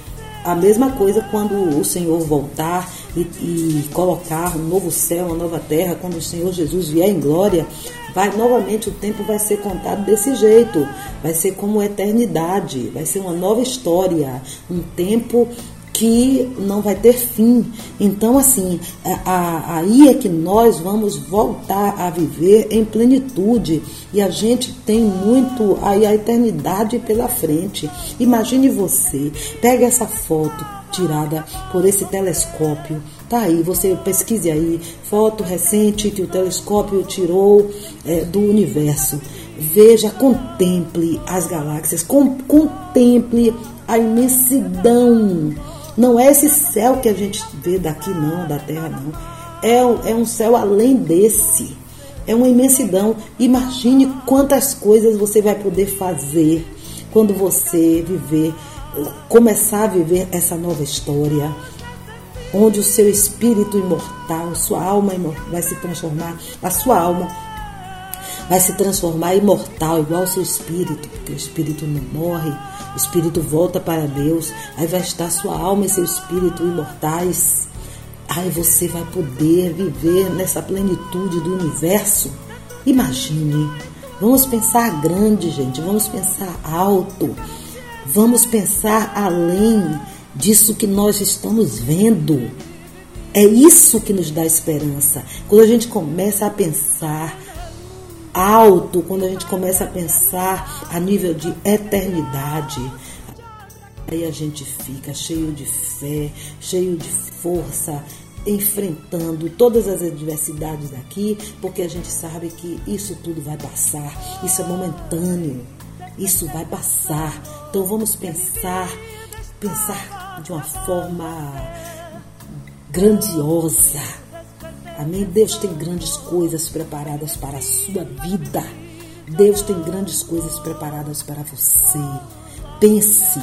A mesma coisa quando o Senhor voltar e, e, colocar um novo céu, uma nova terra, quando o Senhor Jesus vier em glória, vai novamente o tempo vai ser contado desse jeito, vai ser como eternidade, vai ser uma nova história, um tempo que não vai ter fim. Então, assim, a, a, aí é que nós vamos voltar a viver em plenitude. E a gente tem muito aí a eternidade pela frente. Imagine você, pega essa foto tirada por esse telescópio. Tá aí, você pesquise aí, foto recente que o telescópio tirou é, do universo. Veja, contemple as galáxias, com, contemple a imensidão não é esse céu que a gente vê daqui, não, da terra, não. É, é um céu além desse. É uma imensidão. Imagine quantas coisas você vai poder fazer quando você viver, começar a viver essa nova história, onde o seu espírito imortal, sua alma vai se transformar, a sua alma vai se transformar imortal, igual ao seu espírito, porque o espírito não morre o espírito volta para Deus, aí vai estar sua alma e seu espírito imortais. Aí você vai poder viver nessa plenitude do universo. Imagine. Vamos pensar grande, gente. Vamos pensar alto. Vamos pensar além disso que nós estamos vendo. É isso que nos dá esperança. Quando a gente começa a pensar alto, quando a gente começa a pensar a nível de eternidade, aí a gente fica cheio de fé, cheio de força, enfrentando todas as adversidades daqui, porque a gente sabe que isso tudo vai passar, isso é momentâneo, isso vai passar. Então vamos pensar, pensar de uma forma grandiosa Amém? Deus tem grandes coisas preparadas para a sua vida. Deus tem grandes coisas preparadas para você. Pense,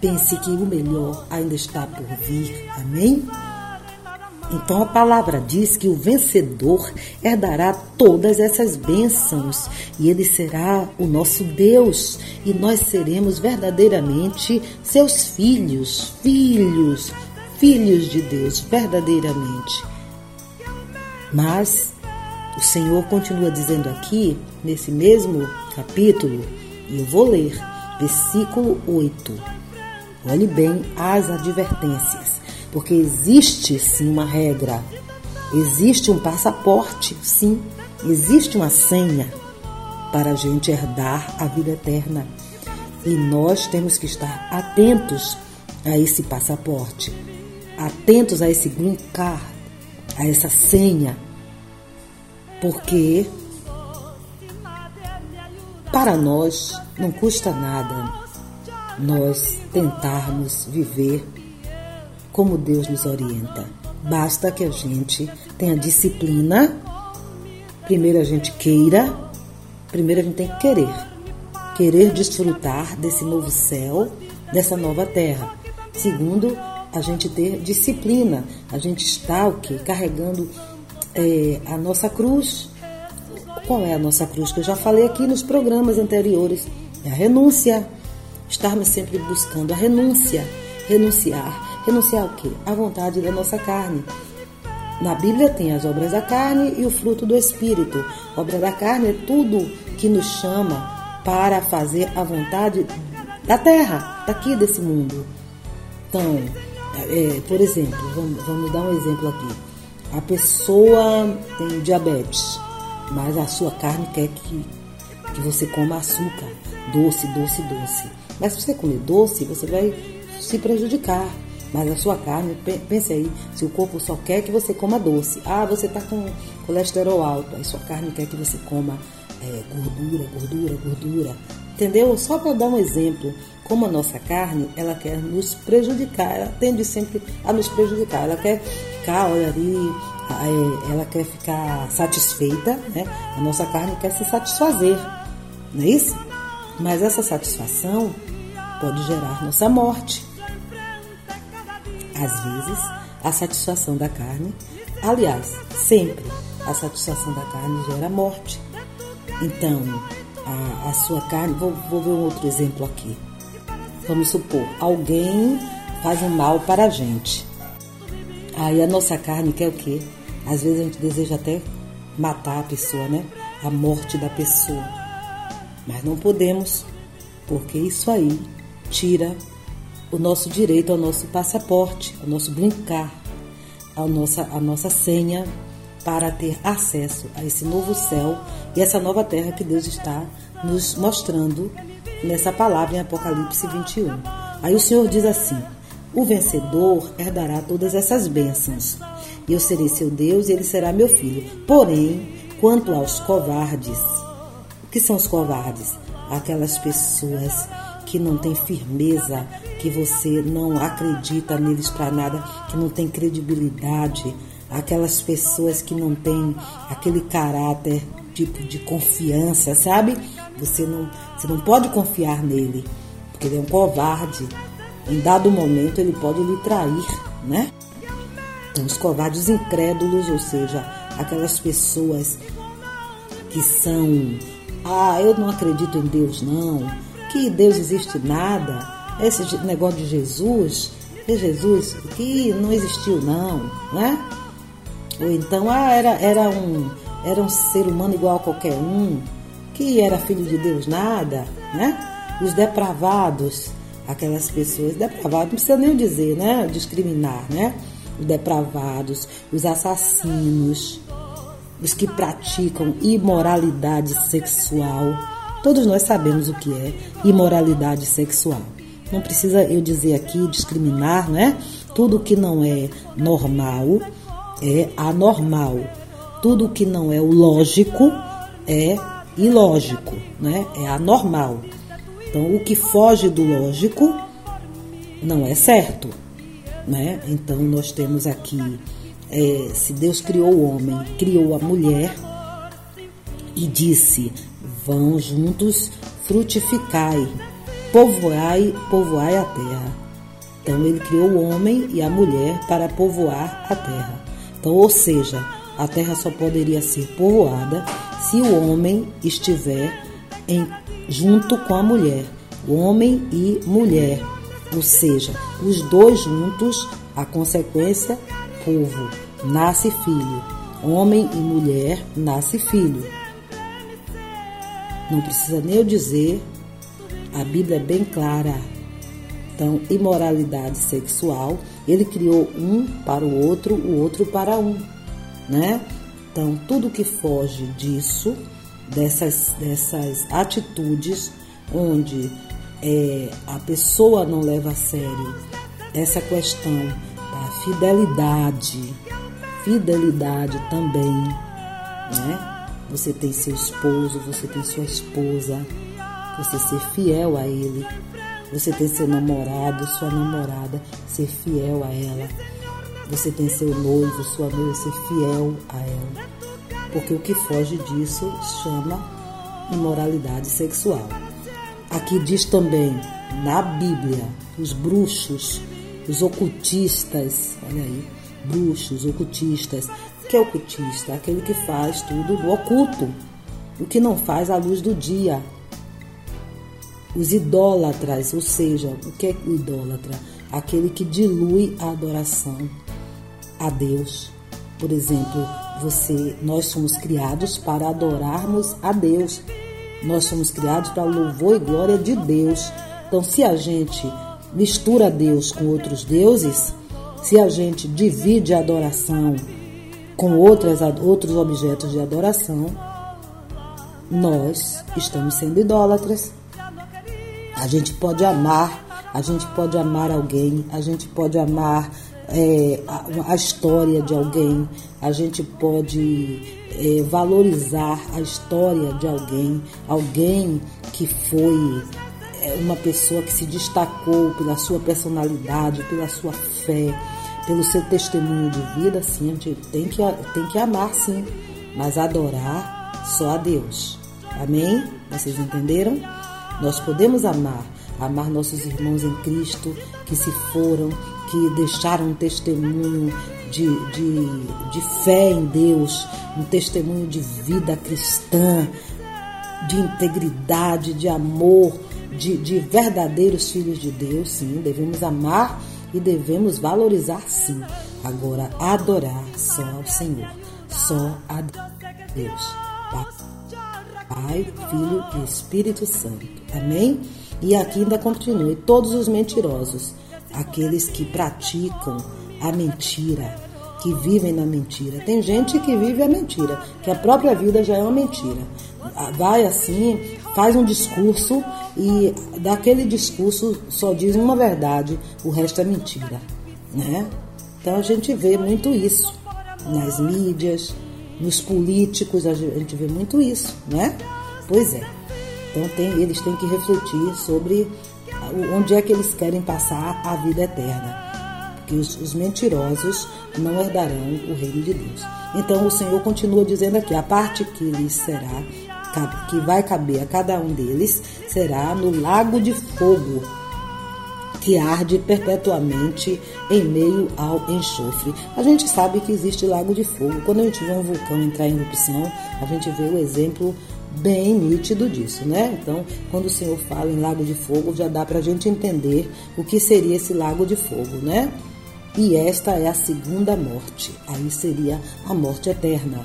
pense que o melhor ainda está por vir. Amém? Então a palavra diz que o vencedor herdará todas essas bênçãos e ele será o nosso Deus e nós seremos verdadeiramente seus filhos, filhos, filhos de Deus, verdadeiramente. Mas o Senhor continua dizendo aqui, nesse mesmo capítulo, e eu vou ler, versículo 8. Olhe bem as advertências, porque existe sim uma regra, existe um passaporte, sim, existe uma senha para a gente herdar a vida eterna. E nós temos que estar atentos a esse passaporte, atentos a esse green card, a essa senha porque para nós não custa nada nós tentarmos viver como Deus nos orienta. Basta que a gente tenha disciplina. Primeiro a gente queira, primeiro a gente tem que querer. Querer desfrutar desse novo céu, dessa nova terra. Segundo, a gente ter disciplina. A gente está o quê? Carregando é, a nossa cruz. Qual é a nossa cruz? Que eu já falei aqui nos programas anteriores. É a renúncia. Estarmos sempre buscando a renúncia. Renunciar. Renunciar o quê? A vontade da nossa carne. Na Bíblia tem as obras da carne e o fruto do Espírito. obra da carne é tudo que nos chama para fazer a vontade da terra, daqui desse mundo. Então, é, por exemplo, vamos, vamos dar um exemplo aqui. A pessoa tem diabetes, mas a sua carne quer que que você coma açúcar, doce, doce, doce. Mas se você comer doce, você vai se prejudicar. Mas a sua carne, pense aí, se o corpo só quer que você coma doce. Ah, você está com colesterol alto, aí sua carne quer que você coma é, gordura, gordura, gordura. Entendeu? Só para dar um exemplo, como a nossa carne, ela quer nos prejudicar, ela tende sempre a nos prejudicar. Ela quer ficar, olha ali, é, ela quer ficar satisfeita, né? A nossa carne quer se satisfazer, não é isso? Mas essa satisfação pode gerar nossa morte. Às vezes, a satisfação da carne, aliás, sempre a satisfação da carne gera morte. Então, a, a sua carne, vou, vou ver um outro exemplo aqui. Vamos supor, alguém faz um mal para a gente. Aí a nossa carne quer o quê? Às vezes a gente deseja até matar a pessoa, né? A morte da pessoa. Mas não podemos, porque isso aí tira o nosso direito ao nosso passaporte, ao nosso brincar, a nossa, a nossa senha para ter acesso a esse novo céu e essa nova terra que Deus está nos mostrando nessa palavra em Apocalipse 21. Aí o Senhor diz assim: O vencedor herdará todas essas bênçãos. E eu serei seu Deus e ele será meu filho. Porém, quanto aos covardes, o que são os covardes? Aquelas pessoas que não têm firmeza, que você não acredita neles para nada, que não tem credibilidade, aquelas pessoas que não têm aquele caráter tipo de confiança, sabe? Você não, você não pode confiar nele, porque ele é um covarde. Em dado momento ele pode lhe trair, né? Então, os covardes incrédulos, ou seja, aquelas pessoas que são, ah, eu não acredito em Deus não, que Deus existe nada, esse negócio de Jesus, de Jesus que não existiu não, né? Ou então, ah, era, era, um, era um ser humano igual a qualquer um, que era filho de Deus nada, né? Os depravados, aquelas pessoas depravadas, não precisa nem dizer, né? Discriminar, né? Os depravados, os assassinos, os que praticam imoralidade sexual. Todos nós sabemos o que é imoralidade sexual. Não precisa eu dizer aqui discriminar, né? Tudo que não é normal é anormal. Tudo que não é o lógico é ilógico, né? É anormal. Então, o que foge do lógico não é certo, né? Então, nós temos aqui, é, se Deus criou o homem, criou a mulher e disse: vão juntos frutificai, povoai, povoai a terra. Então, ele criou o homem e a mulher para povoar a terra. Então, ou seja, a terra só poderia ser povoada se o homem estiver em, junto com a mulher, homem e mulher, ou seja, os dois juntos, a consequência, povo, nasce filho, homem e mulher, nasce filho. Não precisa nem eu dizer, a Bíblia é bem clara. Então, imoralidade sexual, ele criou um para o outro, o outro para um, né? Então, tudo que foge disso, dessas, dessas atitudes onde é, a pessoa não leva a sério essa questão da fidelidade, fidelidade também, né? Você tem seu esposo, você tem sua esposa, você ser fiel a ele, você tem seu namorado, sua namorada, ser fiel a ela. Você tem seu noivo, sua noiva, ser fiel a ela. Porque o que foge disso chama imoralidade sexual. Aqui diz também, na Bíblia, os bruxos, os ocultistas, olha aí, bruxos, ocultistas. O que é ocultista? Aquele que faz tudo do oculto, o que não faz à luz do dia, os idólatras, ou seja, o que é o idólatra? Aquele que dilui a adoração a Deus. Por exemplo, você, nós somos criados para adorarmos a Deus. Nós somos criados para louvor e glória de Deus. Então, se a gente mistura Deus com outros deuses, se a gente divide a adoração com outras, outros objetos de adoração, nós estamos sendo idólatras. A gente pode amar, a gente pode amar alguém, a gente pode amar é, a, a, história de alguém, a gente pode é, valorizar a história de alguém, alguém que foi é, uma pessoa que se destacou pela sua personalidade, pela sua fé, pelo seu testemunho de vida, sim, a gente tem que, tem que amar, sim, mas adorar só a Deus. Amém? Vocês entenderam? Nós podemos amar, amar nossos irmãos em Cristo que se foram, que deixaram um testemunho de, de, de fé em Deus, um testemunho de vida cristã, de integridade, de amor, de, de verdadeiros filhos de Deus, sim, devemos amar e devemos valorizar sim. Agora, adorar só ao Senhor, só a Deus. Pai, Filho e Espírito Santo. Amém? E aqui ainda continue: todos os mentirosos, aqueles que praticam a mentira, que vivem na mentira. Tem gente que vive a mentira, que a própria vida já é uma mentira. Vai assim, faz um discurso e daquele discurso só diz uma verdade, o resto é mentira, né? Então a gente vê muito isso nas mídias, nos políticos, a gente vê muito isso, né? Pois é. Então tem, eles têm que refletir sobre onde é que eles querem passar a vida eterna. Porque os, os mentirosos não herdarão o reino de Deus. Então o Senhor continua dizendo aqui: a parte que lhes será que vai caber a cada um deles será no lago de fogo, que arde perpetuamente em meio ao enxofre. A gente sabe que existe lago de fogo. Quando a gente vê um vulcão entrar em erupção, a gente vê o exemplo bem nítido disso, né? Então, quando o Senhor fala em lago de fogo, já dá para a gente entender o que seria esse lago de fogo, né? E esta é a segunda morte. Aí seria a morte eterna.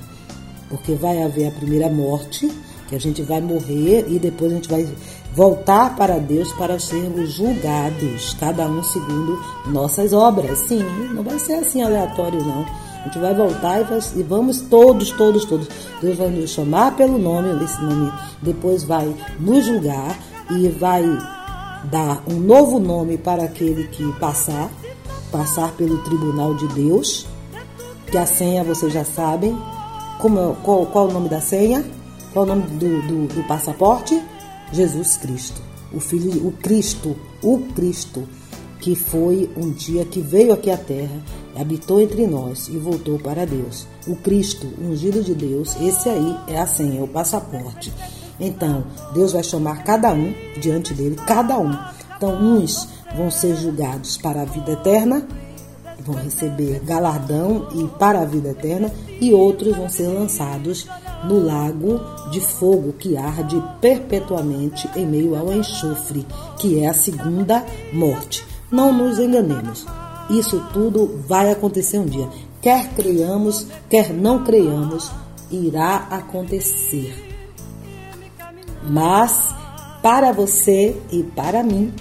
Porque vai haver a primeira morte, que a gente vai morrer e depois a gente vai voltar para Deus para sermos julgados, cada um segundo nossas obras. Sim, não vai ser assim aleatório, não. A gente vai voltar e, vai, e vamos todos, todos, todos. Deus vai nos chamar pelo nome, esse nome depois vai nos julgar e vai dar um novo nome para aquele que passar, passar pelo tribunal de Deus, que a senha vocês já sabem. Como, qual, qual o nome da senha? Qual o nome do, do, do passaporte? Jesus Cristo. O Filho, o Cristo, o Cristo, que foi um dia que veio aqui à terra, habitou entre nós e voltou para Deus. O Cristo, ungido de Deus, esse aí é a senha, é o passaporte. Então, Deus vai chamar cada um diante dele, cada um. Então, uns vão ser julgados para a vida eterna vão receber galardão e para a vida eterna, e outros vão ser lançados no lago de fogo que arde perpetuamente em meio ao enxofre, que é a segunda morte. Não nos enganemos. Isso tudo vai acontecer um dia. Quer creiamos, quer não creiamos, irá acontecer. Mas para você e para mim,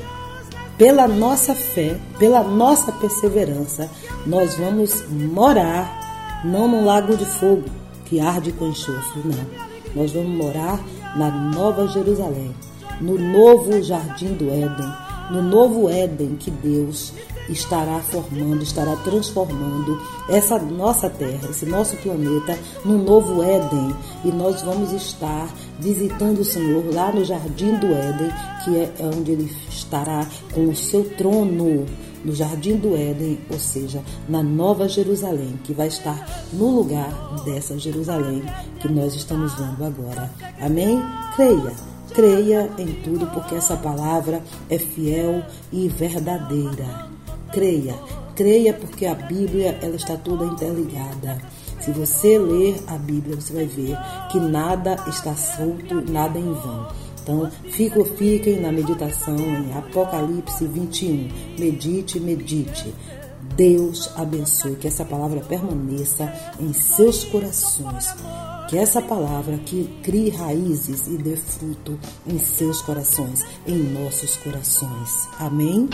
pela nossa fé, pela nossa perseverança, nós vamos morar não num lago de fogo que arde com enxofre, não. Nós vamos morar na Nova Jerusalém, no novo jardim do Éden, no novo Éden que Deus estará formando, estará transformando essa nossa terra, esse nosso planeta, num novo Éden. E nós vamos estar visitando o Senhor lá no Jardim do Éden, que é onde Ele estará com o seu trono no Jardim do Éden, ou seja, na Nova Jerusalém, que vai estar no lugar dessa Jerusalém que nós estamos vendo agora. Amém? Creia, creia em tudo, porque essa palavra é fiel e verdadeira. Creia, creia porque a Bíblia ela está toda interligada. Se você ler a Bíblia, você vai ver que nada está solto, nada em vão. Então, fico, fiquem na meditação em Apocalipse 21. Medite, medite. Deus abençoe, que essa palavra permaneça em seus corações. Que essa palavra que crie raízes e dê fruto em seus corações, em nossos corações. Amém?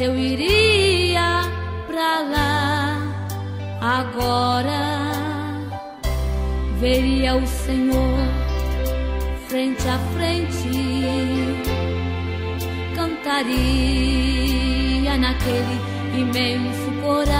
Pudesse eu iria pra lá agora. Veria o Senhor frente a frente, cantaria naquele imenso coral.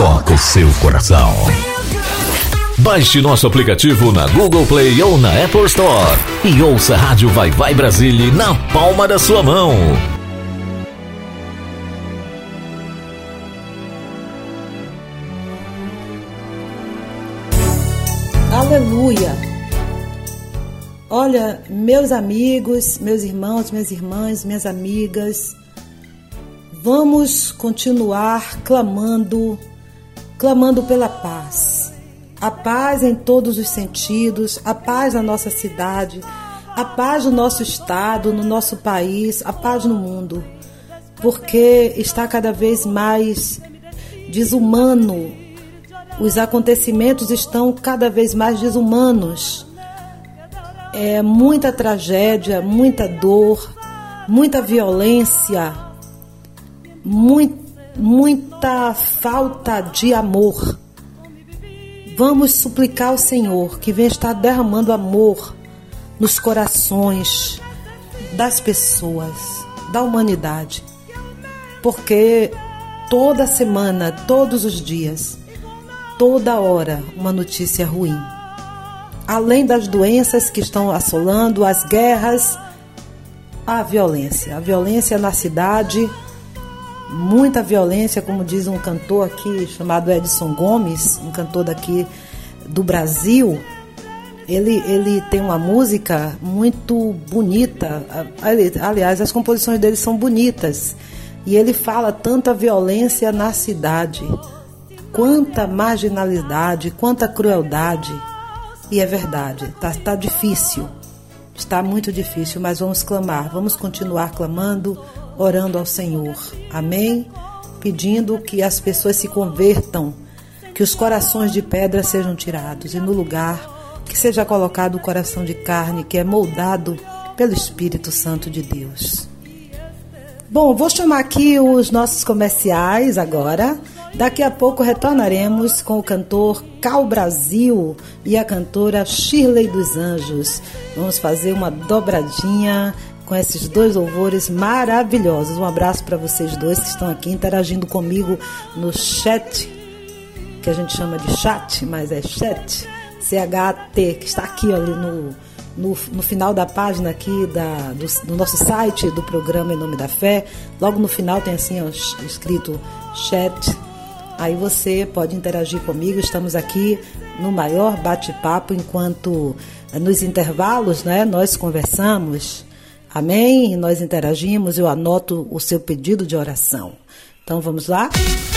toca o seu coração. Baixe nosso aplicativo na Google Play ou na Apple Store e ouça a Rádio Vai Vai Brasília na palma da sua mão. Aleluia! Olha, meus amigos, meus irmãos, minhas irmãs, minhas amigas, vamos continuar clamando clamando pela paz. A paz em todos os sentidos, a paz na nossa cidade, a paz no nosso estado, no nosso país, a paz no mundo. Porque está cada vez mais desumano. Os acontecimentos estão cada vez mais desumanos. É muita tragédia, muita dor, muita violência, muito muita falta de amor. Vamos suplicar ao Senhor que venha estar derramando amor nos corações das pessoas. da humanidade. Porque toda semana, todos os dias, toda hora, uma notícia ruim. Além das doenças que estão assolando, as guerras, a violência. A violência na cidade, muita violência, como diz um cantor aqui chamado Edson Gomes, um cantor daqui do Brasil. Ele, ele tem uma música muito bonita. Aliás, as composições dele são bonitas. E ele fala tanta violência na cidade, quanta marginalidade, quanta crueldade. E é verdade, está tá difícil. Está muito difícil, mas vamos clamar, vamos continuar clamando, orando ao Senhor. Amém? Pedindo que as pessoas se convertam, que os corações de pedra sejam tirados e no lugar que seja colocado o coração de carne que é moldado pelo Espírito Santo de Deus. Bom, vou chamar aqui os nossos comerciais agora. Daqui a pouco retornaremos com o cantor Cal Brasil e a cantora Shirley dos Anjos. Vamos fazer uma dobradinha com esses dois louvores maravilhosos. Um abraço para vocês dois que estão aqui interagindo comigo no chat, que a gente chama de chat, mas é chat, C-H-T, que está aqui ali no, no, no, final da página aqui da, do, do, nosso site do programa Em Nome da Fé. Logo no final tem assim ó, escrito chat. Aí você pode interagir comigo. Estamos aqui no maior bate-papo enquanto nos intervalos, né? Nós conversamos Amém? Nós interagimos, eu anoto o seu pedido de oração. Então vamos lá?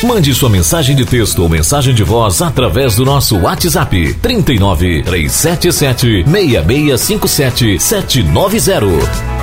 Mande sua mensagem de texto ou mensagem de voz através do nosso WhatsApp 39 377 6657 790.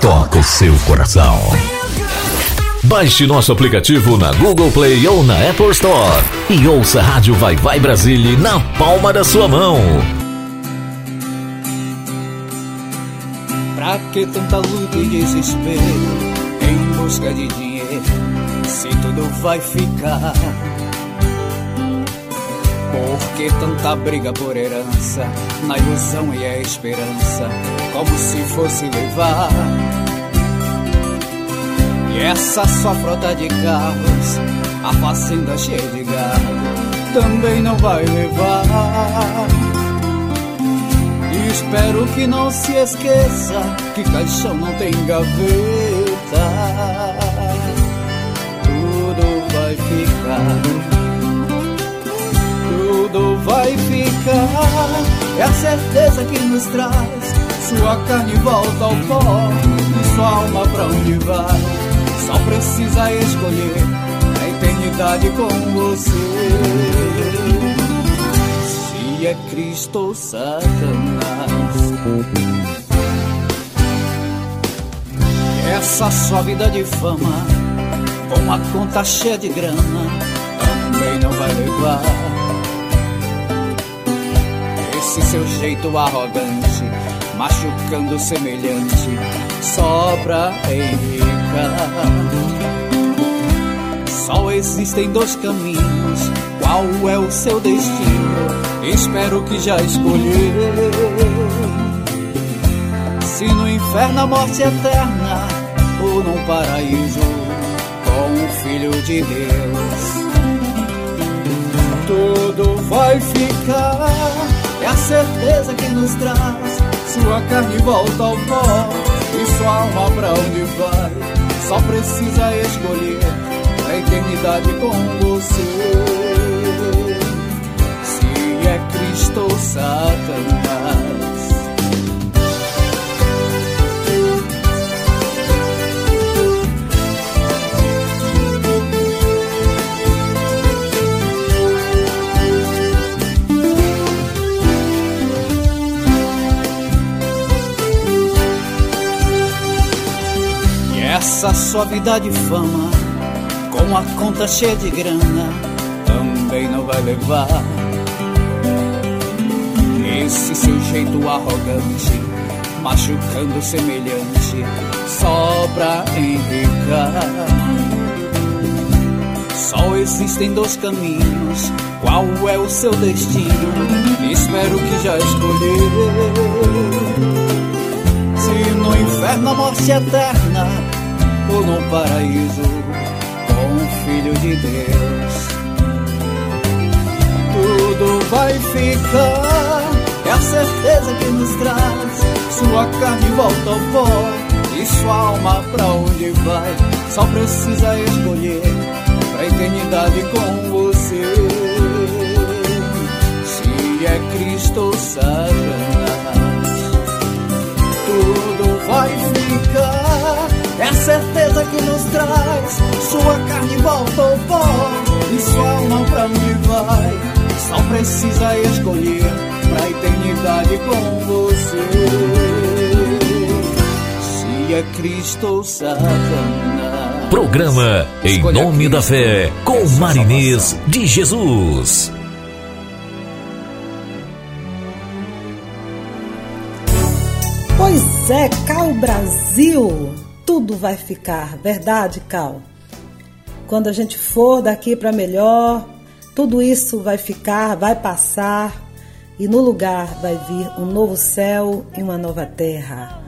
toca o seu coração. Baixe nosso aplicativo na Google Play ou na Apple Store e ouça a Rádio Vai Vai Brasília na palma da sua mão. Pra que tanta luta e desespero em busca de dinheiro se tudo vai ficar? Por que tanta briga por herança na ilusão e a esperança como se fosse levar? E essa sua frota de carros, a fazenda cheia de gado, também não vai levar. E espero que não se esqueça que caixão não tem gaveta. Tudo vai ficar vai ficar. É a certeza que nos traz sua carne volta ao pó e sua alma pra onde vai. Só precisa escolher a eternidade com você. Se é Cristo ou Satanás. Essa sua vida de fama, com a conta cheia de grana, também não vai levar esse seu jeito arrogante, machucando semelhante, sobra enricar. Só existem dois caminhos, qual é o seu destino? Espero que já escolheu. Se no inferno a morte eterna, ou num paraíso com o Filho de Deus. Tudo vai ficar é a certeza que nos traz. Sua carne volta ao pó e sua alma pra onde vai. Só precisa escolher a eternidade com você. Se é Cristo ou Satanás. Essa suavidade e fama, com a conta cheia de grana, também não vai levar. Esse seu jeito arrogante, machucando semelhante, só pra enricar. Só existem dois caminhos, qual é o seu destino? Espero que já escolheu se no inferno a morte eterna ou no paraíso com o Filho de Deus. Tudo vai ficar, é a certeza que nos traz. Sua carne volta ao pó e sua alma pra onde vai. Só precisa escolher pra eternidade com você. Se é Cristo ou Satanás tudo vai ficar. É a certeza que nos traz. Sua carne volta ao pó e sua alma pra onde vai. Só precisa escolher pra eternidade com você. Se é Cristo ou Satanás. Programa Em Nome da Fé, com Marinês de Jesus. Pois é, Cal Brasil, tudo vai ficar, verdade, Cal? Quando a gente for daqui para melhor, tudo isso vai ficar, vai passar e no lugar vai vir um novo céu e uma nova terra.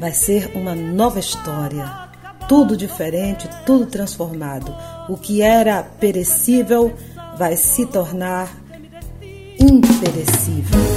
Vai ser uma nova história, tudo diferente, tudo transformado. O que era perecível vai se tornar imperecível.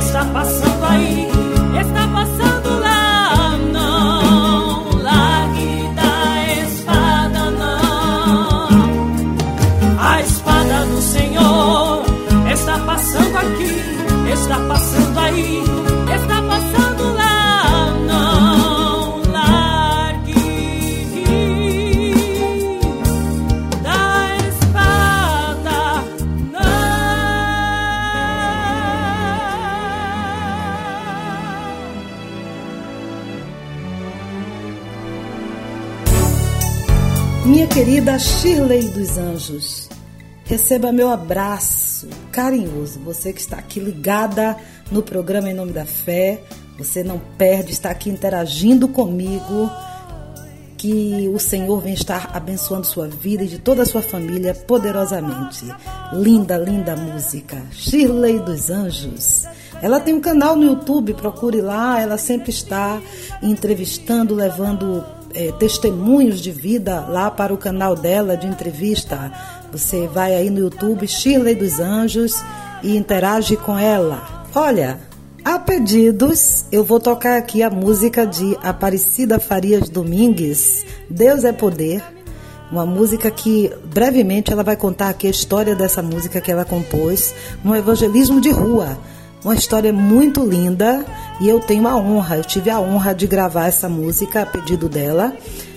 Está passando aí, está passando Shirley dos Anjos, receba meu abraço carinhoso. Você que está aqui ligada no programa Em Nome da Fé, você não perde, está aqui interagindo comigo. Que o Senhor venha estar abençoando sua vida e de toda a sua família poderosamente. Linda, linda música. Shirley dos Anjos. Ela tem um canal no YouTube, procure lá. Ela sempre está entrevistando, levando eh, testemunhos de vida lá para o canal dela de entrevista. Você vai aí no YouTube, Shirley dos Anjos, e interage com ela. Olha, a pedidos, eu vou tocar aqui a música de Aparecida Farias Domingues, Deus é Poder. Uma música que brevemente ela vai contar aqui a história dessa música que ela compôs no evangelismo de rua. Uma história muito linda e eu tenho a honra, eu tive a honra de gravar essa música a pedido dela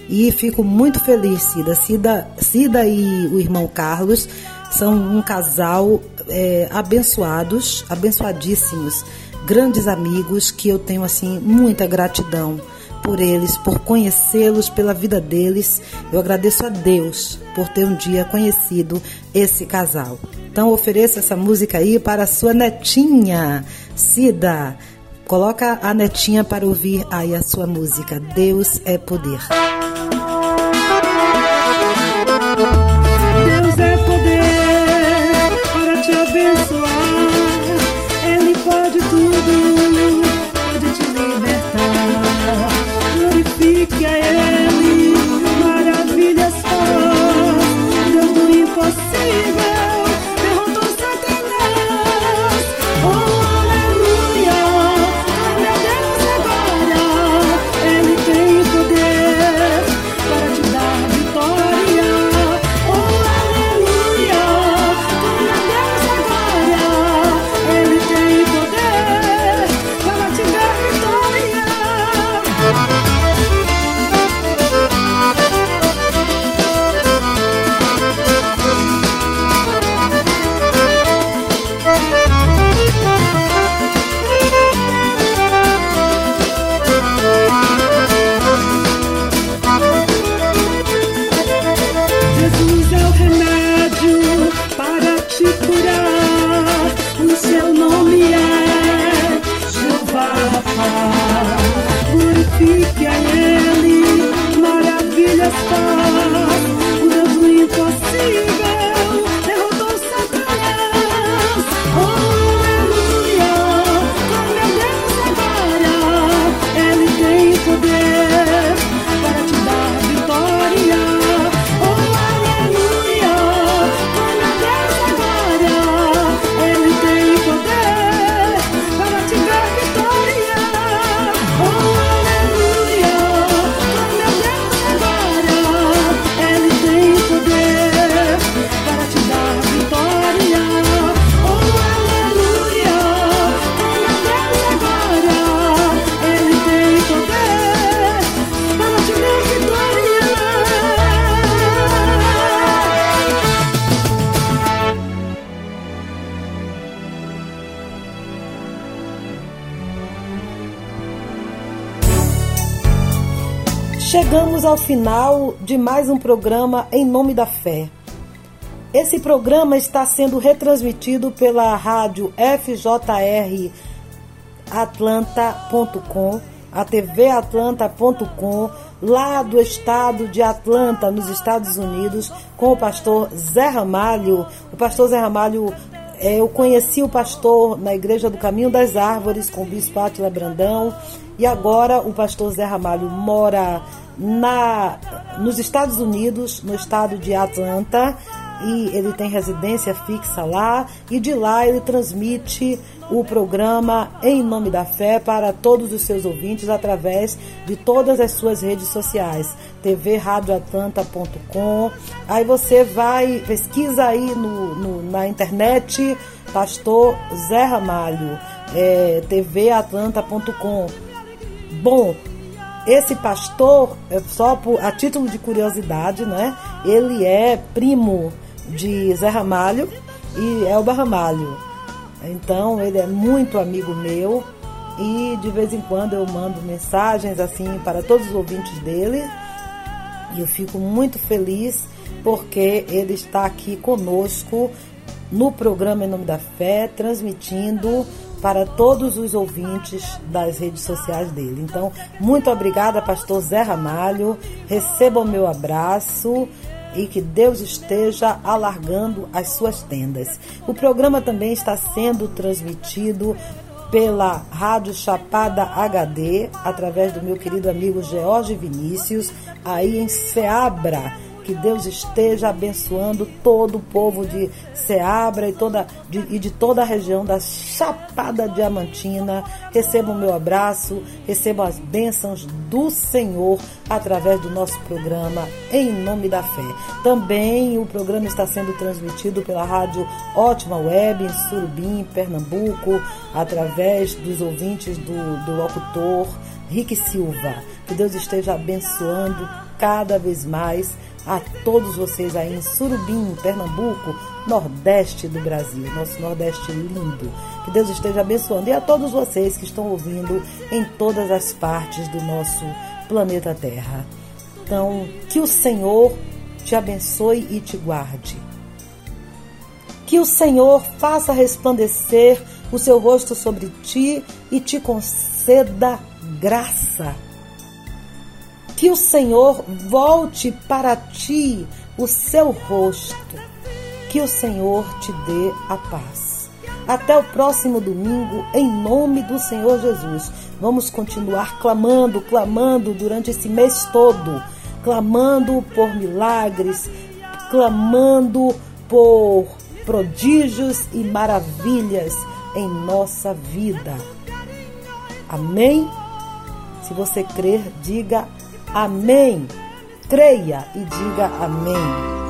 e fico muito feliz, Cida. Cida, Cida e o irmão Carlos são um casal é, abençoados, abençoadíssimos, grandes amigos que eu tenho assim muita gratidão por eles, por conhecê-los, pela vida deles. Eu agradeço a Deus por ter um dia conhecido esse casal. Então ofereça essa música aí para a sua netinha, Cida. Coloca a netinha para ouvir aí a sua música. Deus é poder. Ao final de mais um programa Em Nome da Fé. Esse programa está sendo retransmitido pela rádio FJR atlanta.com, a tvatlanta.com, lá do estado de Atlanta, nos Estados Unidos, com o pastor Zé Ramalho. O pastor Zé Ramalho É, eu conheci o pastor na Igreja do Caminho das Árvores com o bispo Átila Brandão e agora o pastor Zé Ramalho mora na, nos Estados Unidos, no estado de Atlanta, e ele tem residência fixa lá, e de lá ele transmite o programa Em Nome da Fé para todos os seus ouvintes através de todas as suas redes sociais, tvradioatlanta.com. Aí você vai, pesquisa aí no, no, na internet, Pastor Zé Ramalho, é, tvatlanta.com. Bom, esse pastor, é só por, a título de curiosidade, né? Ele é primo de Zé Ramalho e Elba Ramalho. Então ele é muito amigo meu e de vez em quando eu mando mensagens assim para todos os ouvintes dele. E eu fico muito feliz porque ele está aqui conosco no programa Em Nome da Fé, transmitindo para todos os ouvintes das redes sociais dele. Então, muito obrigada, pastor Zé Ramalho. Receba o meu abraço e que Deus esteja alargando as suas tendas. O programa também está sendo transmitido pela Rádio Chapada HD, através do meu querido amigo George Vinícius, aí em Seabra, que Deus esteja abençoando todo o povo de Ceabra e, toda, de, e de toda a região da Chapada Diamantina. Receba o meu abraço, receba as bênçãos do Senhor através do nosso programa Em Nome da Fé. Também o programa está sendo transmitido pela rádio Ótima Web em Surubim, Pernambuco, através dos ouvintes do, do locutor Rick Silva. Que Deus esteja abençoando cada vez mais a todos vocês aí em Surubim, Pernambuco, Nordeste do Brasil, nosso Nordeste lindo. Que Deus esteja abençoando. E a todos vocês que estão ouvindo em todas as partes do nosso planeta Terra. Então, que o Senhor te abençoe e te guarde. Que o Senhor faça resplandecer o seu rosto sobre ti e te conceda graça que o Senhor volte para ti o seu rosto. Que o Senhor te dê a paz. Até o próximo domingo, em nome do Senhor Jesus. Vamos continuar clamando, clamando durante esse mês todo, clamando por milagres, clamando por prodígios e maravilhas em nossa vida. Amém? Se você crer, diga Amém. Creia e diga amém.